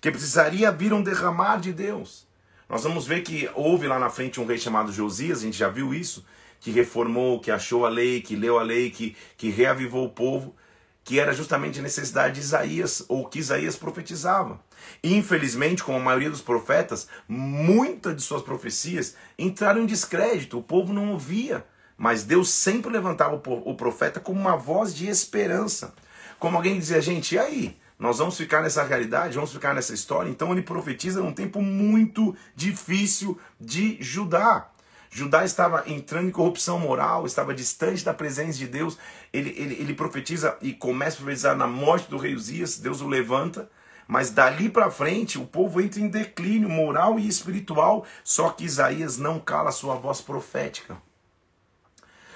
que precisaria vir um derramar de Deus. Nós vamos ver que houve lá na frente um rei chamado Josias, a gente já viu isso, que reformou, que achou a lei, que leu a lei, que, que reavivou o povo, que era justamente a necessidade de Isaías, ou que Isaías profetizava. Infelizmente, como a maioria dos profetas, muitas de suas profecias entraram em descrédito, o povo não ouvia. Mas Deus sempre levantava o profeta como uma voz de esperança. Como alguém dizia, gente, e aí? Nós vamos ficar nessa realidade, vamos ficar nessa história. Então ele profetiza num tempo muito difícil de Judá. Judá estava entrando em corrupção moral, estava distante da presença de Deus. Ele, ele, ele profetiza e começa a profetizar na morte do rei Uzias, Deus o levanta. Mas dali para frente o povo entra em declínio moral e espiritual. Só que Isaías não cala sua voz profética.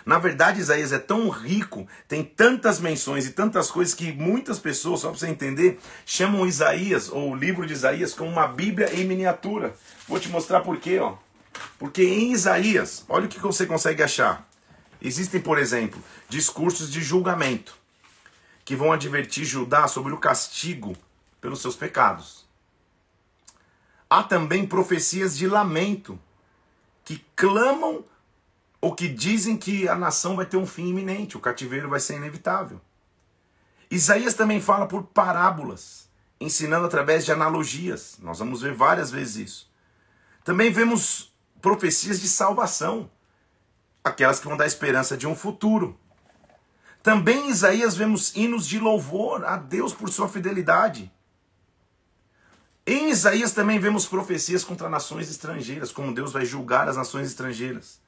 Na verdade, Isaías é tão rico, tem tantas menções e tantas coisas que muitas pessoas, só para você entender, chamam Isaías, ou o livro de Isaías, como uma Bíblia em miniatura. Vou te mostrar por quê, ó. Porque em Isaías, olha o que você consegue achar. Existem, por exemplo, discursos de julgamento que vão advertir Judá sobre o castigo pelos seus pecados. Há também profecias de lamento que clamam ou que dizem que a nação vai ter um fim iminente, o cativeiro vai ser inevitável. Isaías também fala por parábolas, ensinando através de analogias. Nós vamos ver várias vezes isso. Também vemos profecias de salvação, aquelas que vão dar esperança de um futuro. Também em Isaías vemos hinos de louvor a Deus por sua fidelidade. Em Isaías também vemos profecias contra nações estrangeiras, como Deus vai julgar as nações estrangeiras.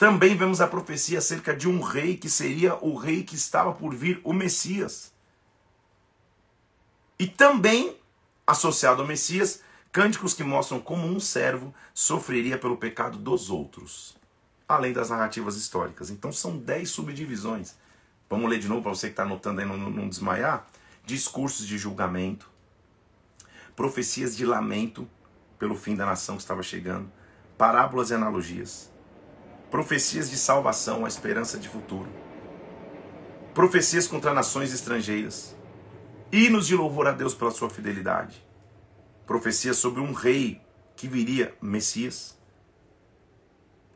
Também vemos a profecia acerca de um rei que seria o rei que estava por vir, o Messias. E também, associado ao Messias, cânticos que mostram como um servo sofreria pelo pecado dos outros, além das narrativas históricas. Então são dez subdivisões Vamos ler de novo para você que está anotando aí não, não desmaiar. Discursos de julgamento, profecias de lamento pelo fim da nação que estava chegando, parábolas e analogias, profecias de salvação, a esperança de futuro, profecias contra nações estrangeiras, hinos de louvor a Deus pela sua fidelidade, profecias sobre um rei que viria, Messias,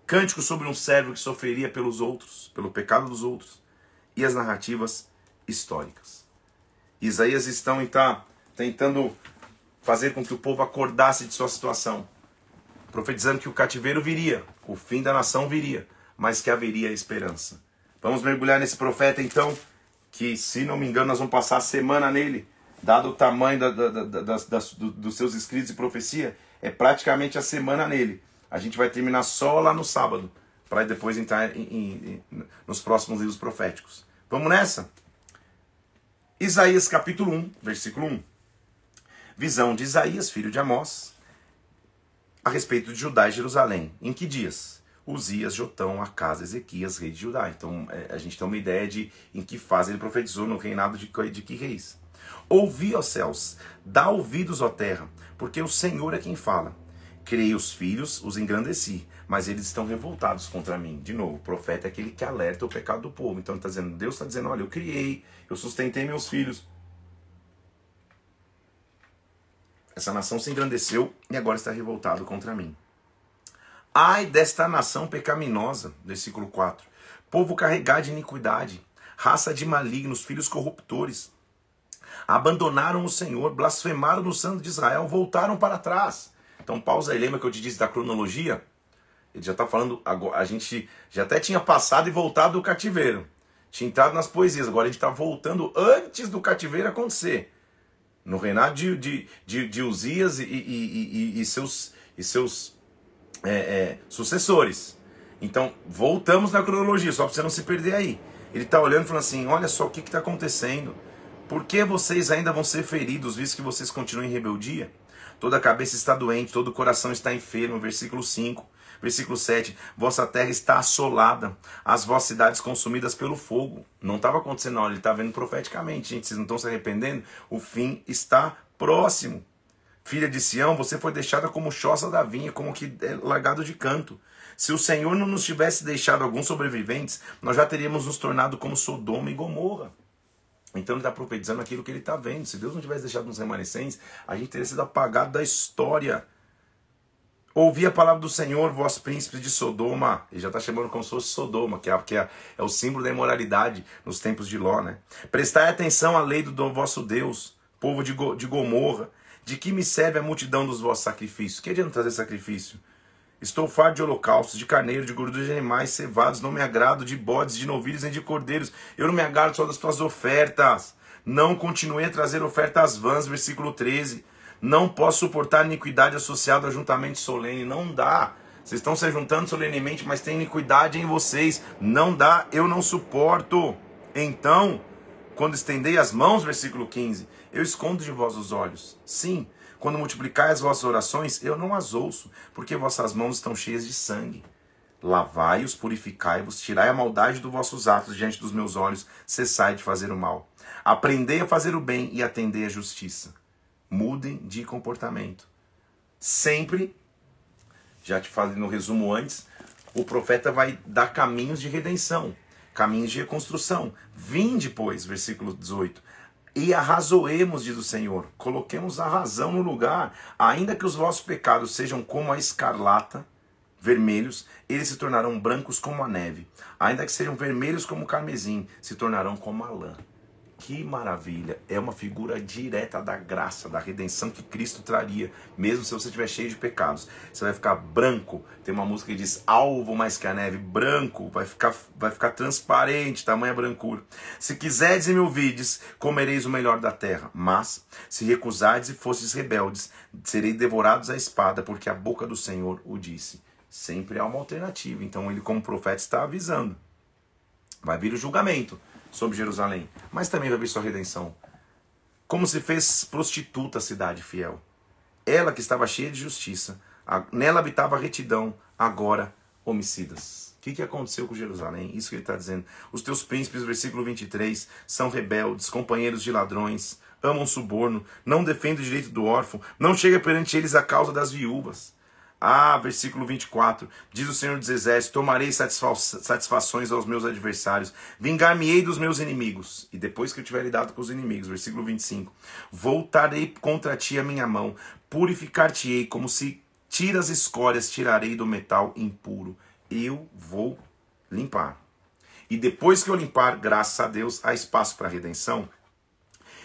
cânticos sobre um servo que sofreria pelos outros, pelo pecado dos outros, e as narrativas históricas. Isaías então está tentando fazer com que o povo acordasse de sua situação, profetizando que o cativeiro viria, o fim da nação viria, mas que haveria esperança. Vamos mergulhar nesse profeta então, que se não me engano nós vamos passar a semana nele, dado o tamanho da, da, do, dos seus escritos e profecia, é praticamente a semana nele. A gente vai terminar só lá no sábado, para depois entrar em, em, em, nos próximos livros proféticos. Vamos nessa? Isaías capítulo 1, versículo 1. Visão de Isaías, filho de Amós, a respeito de Judá e Jerusalém. Em que dias? Uzias, Jotão, Acas, Ezequias, rei de Judá. Então é, a gente tem uma ideia de em que fase ele profetizou no reinado de, de que reis. Ouvi, ó céus, dá ouvidos, ó terra, porque o Senhor é quem fala. Criei os filhos, os engrandeci, mas eles estão revoltados contra mim. De novo, o profeta é aquele que alerta o pecado do povo. Então está dizendo, Deus está dizendo, olha, eu criei, eu sustentei meus filhos, Essa nação se engrandeceu e agora está revoltado contra mim. Ai desta nação pecaminosa, versículo 4. Povo carregado de iniquidade, raça de malignos, filhos corruptores. Abandonaram o Senhor, blasfemaram no santo de Israel, voltaram para trás. Então, pausa aí, lembra que eu te disse da cronologia? Ele já está falando, agora, a gente já até tinha passado e voltado do cativeiro. Tinha entrado nas poesias, agora a gente está voltando antes do cativeiro acontecer no reinado de, de, de, de Uzias e, e, e, e, seus, e seus é, é, sucessores. Então, voltamos na cronologia, só para você não se perder aí. Ele está olhando e falando assim: olha só o que está acontecendo. Por que vocês ainda vão ser feridos, visto que vocês continuam em rebeldia? Toda a cabeça está doente, todo o coração está enfermo. Versículo 5. Versículo 7: Vossa terra está assolada, as vossas cidades consumidas pelo fogo. Não estava acontecendo, não, ele está vendo profeticamente. Gente, vocês não estão se arrependendo? O fim está próximo. Filha de Sião, você foi deixada como choça da vinha, como que é largado de canto. Se o Senhor não nos tivesse deixado alguns sobreviventes, nós já teríamos nos tornado como Sodoma e Gomorra. Então ele está profetizando aquilo que ele está vendo. Se Deus não tivesse deixado nos remanescentes, a gente teria sido apagado da história. Ouvi a palavra do Senhor, vós príncipes de Sodoma. Ele já está chamando como se fosse Sodoma, que, é, que é, é, o símbolo da imoralidade nos tempos de Ló. Né? Prestai atenção à lei do, vosso Deus, povo de, Go, de Gomorra. De que me serve a multidão dos vossos sacrifícios? Que adianta trazer sacrifício? Estou farto de holocaustos, de carneiro, de gordura de animais cevados. Não me agrado de bodes, de novilhos nem de cordeiros. Eu não me agrado só das tuas ofertas. Não continue a trazer ofertas vãs. Versículo 13. Não posso suportar iniquidade associada a juntamento solene. Não dá. Vocês estão se juntando solenemente, mas tem iniquidade em vocês. Não dá, eu não suporto. Então, quando estendei as mãos, versículo 15, eu escondo de vós os olhos. Sim, quando multiplicai as vossas orações, eu não as ouço, porque vossas mãos estão cheias de sangue. Lavai-os, purificai-vos, tirai a maldade dos vossos atos diante dos meus olhos, cessai de fazer o mal. Aprendei a fazer o bem e atendei a justiça mudem de comportamento. Sempre, já te falei no resumo antes, o profeta vai dar caminhos de redenção, caminhos de reconstrução. Vim depois, versículo 18. E arrazoemos, diz o Senhor, coloquemos a razão no lugar, ainda que os vossos pecados sejam como a escarlata, vermelhos, eles se tornarão brancos como a neve. Ainda que sejam vermelhos como o carmesim, se tornarão como a lã. Que maravilha! É uma figura direta da graça, da redenção que Cristo traria, mesmo se você estiver cheio de pecados. Você vai ficar branco. Tem uma música que diz alvo mais que a neve, branco, vai ficar, vai ficar transparente, tamanha brancura. Se quiserdes e me ouvides, comereis o melhor da terra. Mas, se recusardes e fostes rebeldes, serei devorados à espada, porque a boca do Senhor o disse. Sempre há uma alternativa. Então, ele, como profeta, está avisando. Vai vir o julgamento sobre Jerusalém, mas também vai vir sua redenção. Como se fez prostituta a cidade fiel. Ela que estava cheia de justiça, nela habitava retidão, agora homicidas. O que, que aconteceu com Jerusalém? Isso que ele está dizendo. Os teus príncipes, versículo 23, são rebeldes, companheiros de ladrões, amam suborno, não defendem o direito do órfão, não chega perante eles a causa das viúvas. Ah, versículo 24: Diz o Senhor dos Exércitos: Tomarei satisfa satisfações aos meus adversários, vingar-me-ei dos meus inimigos. E depois que eu tiver lidado com os inimigos, versículo 25: Voltarei contra ti a minha mão, purificar-te-ei como se tiras escórias, tirarei do metal impuro. Eu vou limpar. E depois que eu limpar, graças a Deus, há espaço para redenção.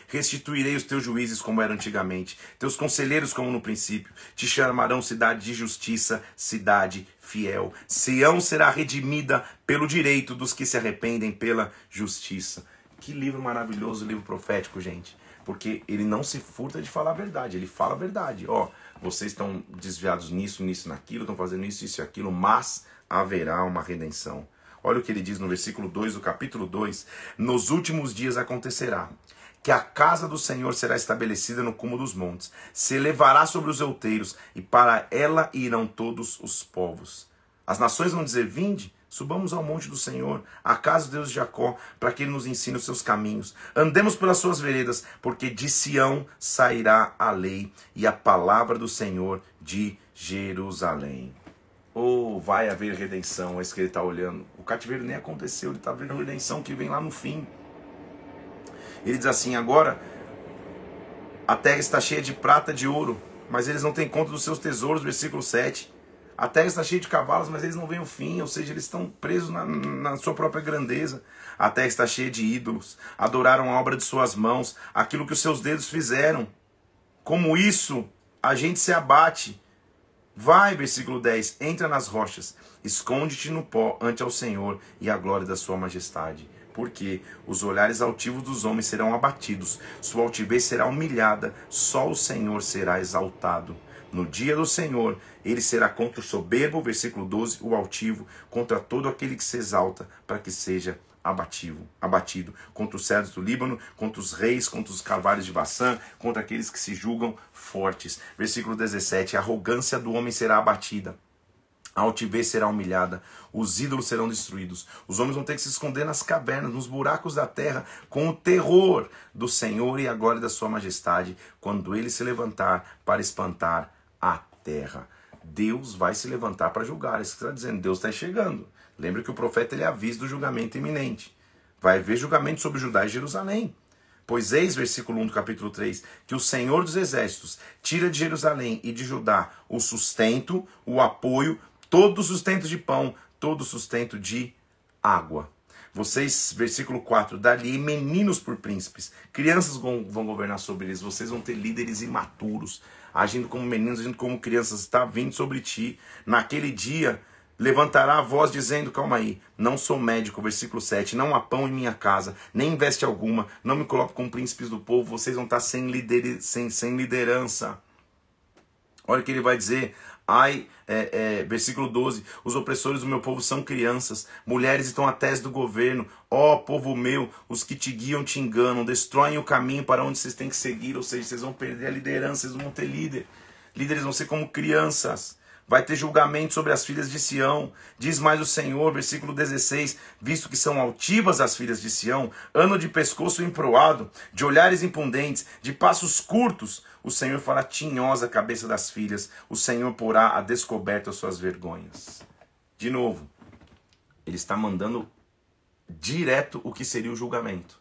Restituirei os teus juízes como era antigamente, teus conselheiros como no princípio. Te chamarão cidade de justiça, cidade fiel. Sião será redimida pelo direito dos que se arrependem pela justiça. Que livro maravilhoso, livro profético, gente. Porque ele não se furta de falar a verdade, ele fala a verdade. Ó, vocês estão desviados nisso, nisso, naquilo, estão fazendo isso, isso e aquilo, mas haverá uma redenção. Olha o que ele diz no versículo 2 do capítulo 2: Nos últimos dias acontecerá que a casa do Senhor será estabelecida no cume dos montes, se elevará sobre os outeiros, e para ela irão todos os povos. As nações vão dizer: Vinde, subamos ao monte do Senhor, à casa do Deus de Jacó, para que ele nos ensine os seus caminhos. Andemos pelas suas veredas, porque de Sião sairá a lei e a palavra do Senhor de Jerusalém. Oh, vai haver redenção, é isso que ele está olhando. O cativeiro nem aconteceu, ele está vendo a redenção que vem lá no fim. Ele diz assim: agora a terra está cheia de prata, de ouro, mas eles não têm conta dos seus tesouros, versículo 7. A terra está cheia de cavalos, mas eles não veem o fim, ou seja, eles estão presos na, na sua própria grandeza. A terra está cheia de ídolos, adoraram a obra de suas mãos, aquilo que os seus dedos fizeram. Como isso, a gente se abate. Vai, versículo 10, entra nas rochas, esconde-te no pó ante ao Senhor e a glória da sua majestade porque os olhares altivos dos homens serão abatidos, sua altivez será humilhada, só o Senhor será exaltado. No dia do Senhor, ele será contra o soberbo, versículo 12, o altivo, contra todo aquele que se exalta, para que seja abativo, abatido, contra os cedros do Líbano, contra os reis, contra os cavalos de Baçã, contra aqueles que se julgam fortes. Versículo 17: a arrogância do homem será abatida a altivez será humilhada, os ídolos serão destruídos, os homens vão ter que se esconder nas cavernas, nos buracos da terra, com o terror do Senhor e a glória da Sua majestade, quando ele se levantar para espantar a terra. Deus vai se levantar para julgar. Isso que está dizendo, Deus está chegando. Lembra que o profeta ele avisa do julgamento iminente. Vai haver julgamento sobre Judá e Jerusalém. Pois eis, versículo 1 do capítulo 3, que o Senhor dos Exércitos tira de Jerusalém e de Judá o sustento, o apoio, todo sustento de pão, todo sustento de água. Vocês, versículo 4, dali meninos por príncipes, crianças vão, governar sobre eles, vocês vão ter líderes imaturos, agindo como meninos, agindo como crianças, está vindo sobre ti. Naquele dia levantará a voz dizendo: Calma aí, não sou médico, versículo 7, não há pão em minha casa, nem investe alguma, não me coloco com príncipes do povo, vocês vão estar sem, sem, sem liderança. Olha o que ele vai dizer: Ai, é, é, versículo 12: Os opressores do meu povo são crianças, mulheres estão à tese do governo. Ó oh, povo meu, os que te guiam te enganam, destroem o caminho para onde vocês têm que seguir, ou seja, vocês vão perder a liderança, vocês vão ter líder. Líderes vão ser como crianças. Vai ter julgamento sobre as filhas de Sião. Diz mais o Senhor, versículo 16: Visto que são altivas as filhas de Sião, ano de pescoço emproado, de olhares impudentes, de passos curtos, o Senhor fará tinhosa a cabeça das filhas, o Senhor porá a descoberta as suas vergonhas. De novo, ele está mandando direto o que seria o julgamento.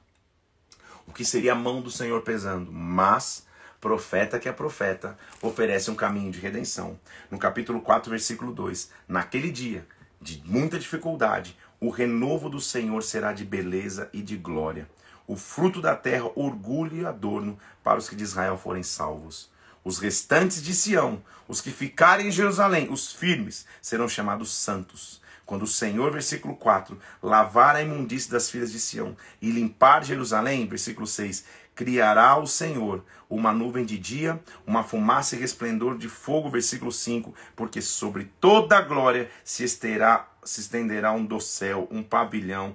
O que seria a mão do Senhor pesando. Mas, profeta que é profeta, oferece um caminho de redenção. No capítulo 4, versículo 2: Naquele dia de muita dificuldade, o renovo do Senhor será de beleza e de glória o fruto da terra, orgulho e adorno para os que de Israel forem salvos. Os restantes de Sião, os que ficarem em Jerusalém, os firmes, serão chamados santos. Quando o Senhor, versículo 4, lavar a imundície das filhas de Sião e limpar Jerusalém, versículo 6, criará o Senhor uma nuvem de dia, uma fumaça e resplendor de fogo, versículo 5, porque sobre toda a glória se, esterá, se estenderá um dossel, um pavilhão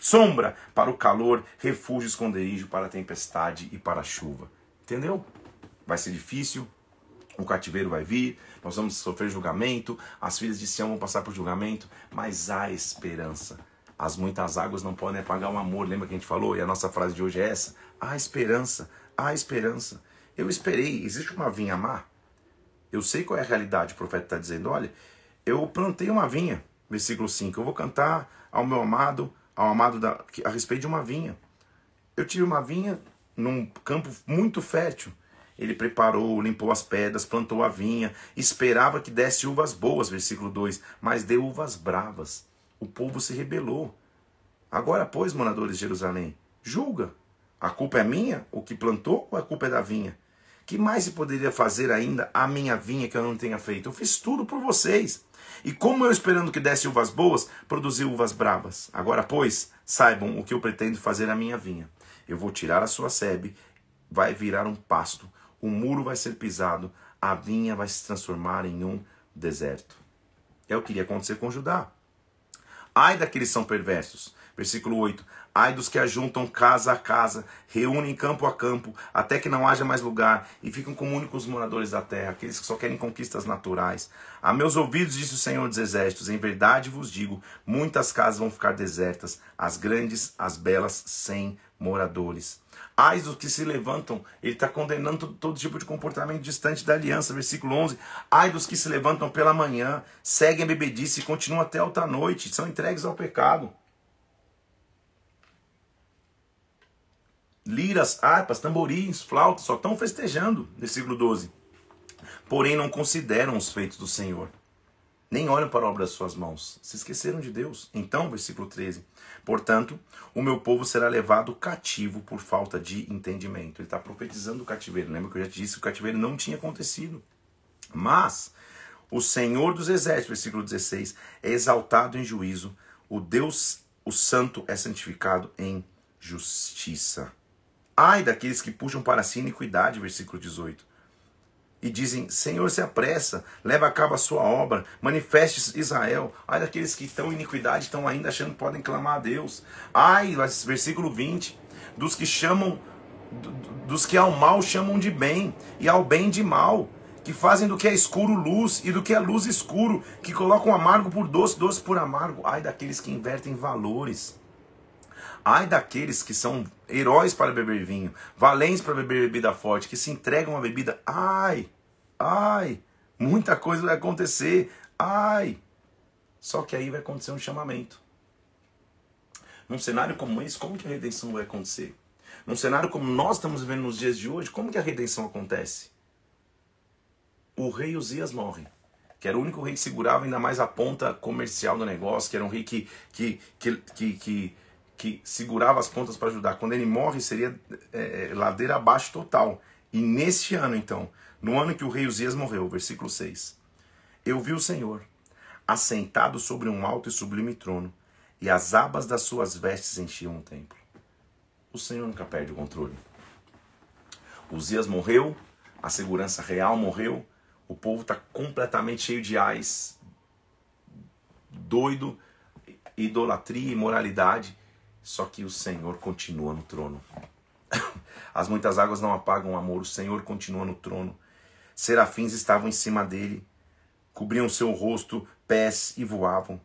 sombra para o calor, refúgio, esconderijo para a tempestade e para a chuva. Entendeu? Vai ser difícil, o cativeiro vai vir, nós vamos sofrer julgamento, as filhas de Sião vão passar por julgamento, mas há esperança. As muitas águas não podem apagar o amor, lembra que a gente falou? E a nossa frase de hoje é essa: há esperança, há esperança. Eu esperei, existe uma vinha má? Eu sei qual é a realidade, o profeta está dizendo: olha, eu plantei uma vinha, versículo 5, eu vou cantar ao meu amado, ao amado da, a respeito de uma vinha. Eu tive uma vinha num campo muito fértil. Ele preparou, limpou as pedras, plantou a vinha, esperava que desse uvas boas, versículo 2, mas deu uvas bravas. O povo se rebelou. Agora, pois, moradores de Jerusalém, julga. A culpa é minha, o que plantou, ou a culpa é da vinha? Que mais se poderia fazer ainda a minha vinha que eu não tenha feito? Eu fiz tudo por vocês. E como eu esperando que desse uvas boas, produzi uvas bravas. Agora, pois, saibam o que eu pretendo fazer à minha vinha. Eu vou tirar a sua sebe, vai virar um pasto, o muro vai ser pisado, a vinha vai se transformar em um deserto. É o que iria acontecer com Judá. Ai daqueles que são perversos. Versículo 8. Ai dos que ajuntam casa a casa, reúnem campo a campo, até que não haja mais lugar, e ficam como únicos moradores da terra, aqueles que só querem conquistas naturais. A meus ouvidos, disse o Senhor dos Exércitos, em verdade vos digo: muitas casas vão ficar desertas, as grandes, as belas, sem moradores. Ai dos que se levantam, ele está condenando todo, todo, tipo de comportamento distante da aliança. Versículo 11. Ai dos que se levantam pela manhã, seguem a bebedice e continuam até alta noite, são entregues ao pecado. Liras, harpas, tamborins, flautas, só estão festejando. Versículo 12. Porém não consideram os feitos do Senhor, nem olham para a obra das suas mãos. Se esqueceram de Deus. Então, versículo 13. Portanto, o meu povo será levado cativo por falta de entendimento. Ele está profetizando o cativeiro. Lembra que eu já te disse que o cativeiro não tinha acontecido. Mas o Senhor dos Exércitos, versículo 16, é exaltado em juízo. O Deus, o Santo, é santificado em justiça. Ai daqueles que puxam para si iniquidade, versículo 18 e dizem: Senhor, se apressa, leva a cabo a sua obra, manifeste Israel. Ai daqueles que estão em iniquidade, estão ainda achando que podem clamar a Deus. Ai, versículo 20, dos que chamam, dos que ao mal chamam de bem, e ao bem de mal, que fazem do que é escuro luz, e do que é luz escuro, que colocam amargo por doce, doce por amargo. Ai daqueles que invertem valores. Ai daqueles que são heróis para beber vinho, valentes para beber bebida forte, que se entregam à bebida. Ai, ai, muita coisa vai acontecer. Ai. Só que aí vai acontecer um chamamento. Num cenário como esse, como que a redenção vai acontecer? Num cenário como nós estamos vivendo nos dias de hoje, como que a redenção acontece? O rei Uzias morre que era o único rei que segurava ainda mais a ponta comercial do negócio, que era um rei que, que, que, que, que que segurava as pontas para ajudar. Quando ele morre, seria é, é, ladeira abaixo total. E neste ano, então, no ano que o rei Uzias morreu, versículo 6, eu vi o Senhor assentado sobre um alto e sublime trono, e as abas das suas vestes enchiam o templo. O Senhor nunca perde o controle. Uzias morreu, a segurança real morreu, o povo está completamente cheio de ais, doido, idolatria, imoralidade. Só que o Senhor continua no trono. As muitas águas não apagam o amor, o Senhor continua no trono. Serafins estavam em cima dele, cobriam seu rosto, pés e voavam.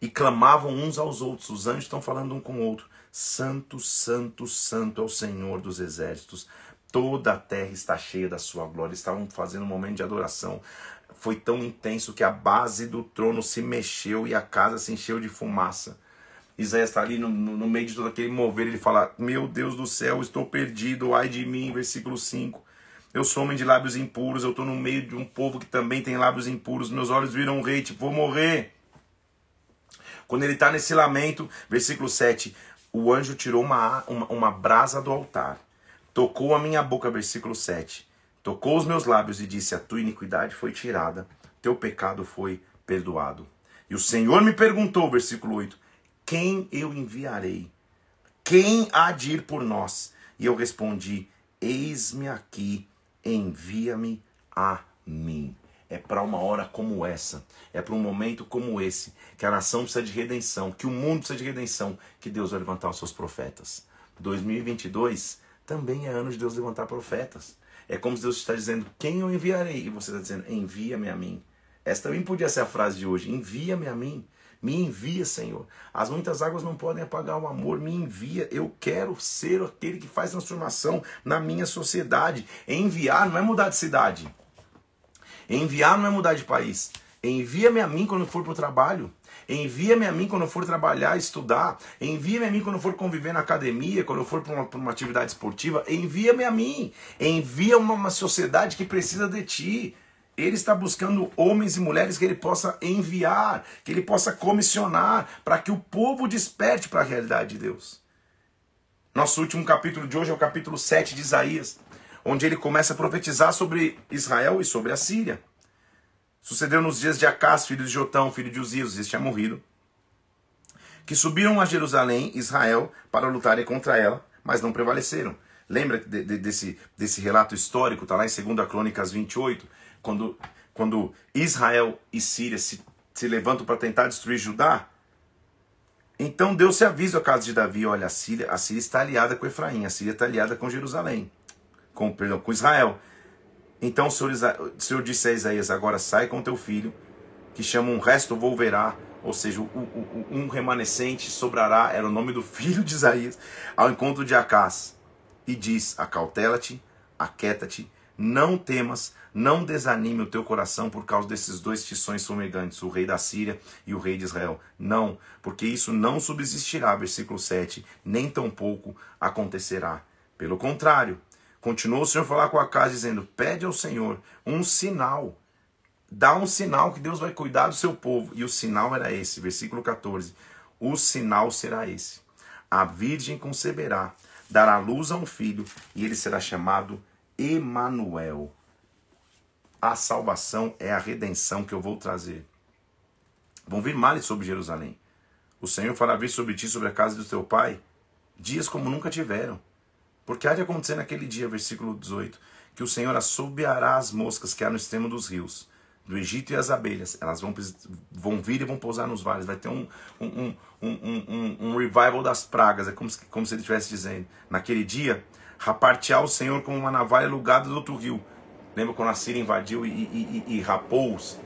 E clamavam uns aos outros. Os anjos estão falando um com o outro. Santo, santo, santo é o Senhor dos exércitos. Toda a terra está cheia da sua glória. Estavam fazendo um momento de adoração. Foi tão intenso que a base do trono se mexeu e a casa se encheu de fumaça. Isaías está ali no, no, meio de todo aquele mover, ele fala: Meu Deus do céu, estou perdido, ai de mim, versículo 5. Eu sou homem de lábios impuros, eu estou no meio de um povo que também tem lábios impuros, meus olhos viram um rei, tipo, vou morrer. Quando ele está nesse lamento, versículo 7, o anjo tirou uma, uma, uma brasa do altar, tocou a minha boca, versículo 7, tocou os meus lábios e disse: A tua iniquidade foi tirada, teu pecado foi perdoado. E o Senhor me perguntou, versículo 8, quem eu enviarei? Quem há de ir por nós? E eu respondi: Eis-me aqui, envia-me a mim. É para uma hora como essa, é para um momento como esse, que a nação precisa de redenção, que o mundo precisa de redenção, que Deus vai levantar os seus profetas. 2022 também é ano de Deus levantar profetas. É como se Deus está dizendo: Quem eu enviarei? E você está dizendo: Envia-me a mim. Essa também podia ser a frase de hoje: Envia-me a mim. Me envia, Senhor. As muitas águas não podem apagar o amor. Me envia. Eu quero ser aquele que faz transformação na minha sociedade. Enviar não é mudar de cidade. Enviar não é mudar de país. Envia-me a mim quando for para o trabalho. Envia-me a mim quando eu for trabalhar, estudar. Envia-me a mim quando eu for conviver na academia, quando eu for para uma, uma, atividade esportiva. Envia-me a mim. Envia uma, uma sociedade que precisa de ti. Ele está buscando homens e mulheres que ele possa enviar, que ele possa comissionar, para que o povo desperte para a realidade de Deus. Nosso último capítulo de hoje é o capítulo 7 de Isaías, onde ele começa a profetizar sobre Israel e sobre a Síria. Sucedeu nos dias de Acás, filho de Jotão, filho de Uzias, este tinha morrido, que subiram a Jerusalém, Israel, para lutarem contra ela, mas não prevaleceram. Lembra de, de, desse, desse relato histórico, está lá em 2 Crônicas 28, quando, quando Israel e Síria se, se levantam para tentar destruir Judá, então Deus se avisa ao caso de Davi, olha, a Síria, a Síria está aliada com Efraim, a Síria está aliada com Jerusalém, com, perdão, com Israel. Então o Senhor, o Senhor disse a Isaías, agora sai com teu filho, que chama um resto volverá, ou seja, um remanescente sobrará, era o nome do filho de Isaías, ao encontro de Acás, e diz, acautela-te, aquieta-te, não temas, não desanime o teu coração por causa desses dois tições fumegantes, o rei da Síria e o rei de Israel. Não, porque isso não subsistirá, versículo 7, nem tampouco acontecerá. Pelo contrário, continuou o Senhor a falar com a casa, dizendo: Pede ao Senhor um sinal. Dá um sinal que Deus vai cuidar do seu povo. E o sinal era esse, versículo 14. O sinal será esse: A virgem conceberá, dará luz a um filho, e ele será chamado Emanuel. A salvação é a redenção que eu vou trazer. Vão vir males sobre Jerusalém. O Senhor fará vir sobre ti, sobre a casa do teu pai, dias como nunca tiveram. Porque há de acontecer naquele dia, versículo 18, que o Senhor assobiará as moscas que há no extremo dos rios, do Egito e as abelhas. Elas vão, vão vir e vão pousar nos vales. Vai ter um, um, um, um, um revival das pragas. É como como se ele estivesse dizendo. Naquele dia, rapartear o Senhor como uma navalha alugada do outro rio. Lembra quando a Síria invadiu e, e, e, e rapou-os?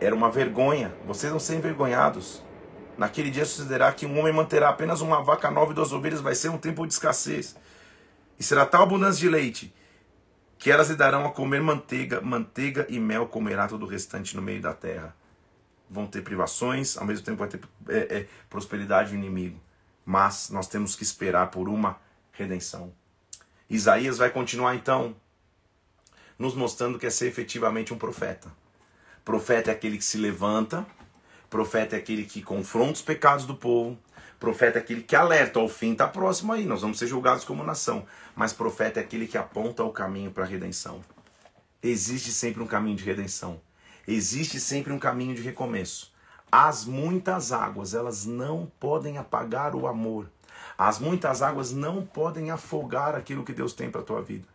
Era uma vergonha. Vocês vão ser envergonhados. Naquele dia sucederá que um homem manterá apenas uma vaca nova e duas ovelhas, vai ser um tempo de escassez. E será tal abundância de leite que elas lhe darão a comer manteiga, manteiga e mel comerá todo o restante no meio da terra. Vão ter privações, ao mesmo tempo vai ter é, é, prosperidade do inimigo. Mas nós temos que esperar por uma redenção. Isaías vai continuar então nos mostrando que é ser efetivamente um profeta. Profeta é aquele que se levanta, profeta é aquele que confronta os pecados do povo, profeta é aquele que alerta, o fim está próximo aí, nós vamos ser julgados como nação. Mas profeta é aquele que aponta o caminho para a redenção. Existe sempre um caminho de redenção. Existe sempre um caminho de recomeço. As muitas águas, elas não podem apagar o amor. As muitas águas não podem afogar aquilo que Deus tem para a tua vida.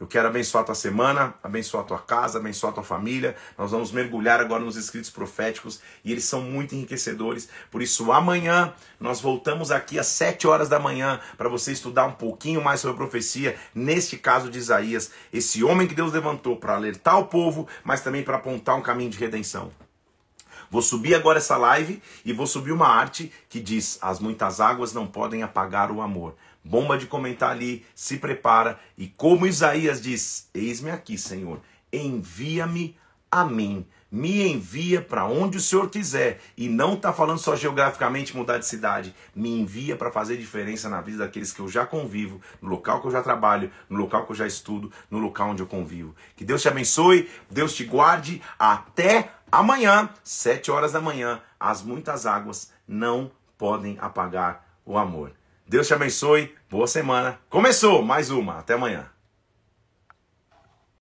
Eu quero abençoar tua semana, abençoar tua casa, abençoar tua família. Nós vamos mergulhar agora nos escritos proféticos e eles são muito enriquecedores. Por isso, amanhã nós voltamos aqui às 7 horas da manhã para você estudar um pouquinho mais sobre a profecia, neste caso de Isaías, esse homem que Deus levantou para alertar o povo, mas também para apontar um caminho de redenção. Vou subir agora essa live e vou subir uma arte que diz: As muitas águas não podem apagar o amor. Bomba de comentar ali, se prepara e como Isaías diz: Eis-me aqui, Senhor, envia-me a mim. Me envia para onde o Senhor quiser. E não está falando só geograficamente mudar de cidade. Me envia para fazer diferença na vida daqueles que eu já convivo, no local que eu já trabalho, no local que eu já estudo, no local onde eu convivo. Que Deus te abençoe, Deus te guarde. Até Amanhã, sete horas da manhã, as muitas águas não podem apagar o amor. Deus te abençoe, boa semana. Começou mais uma, até amanhã.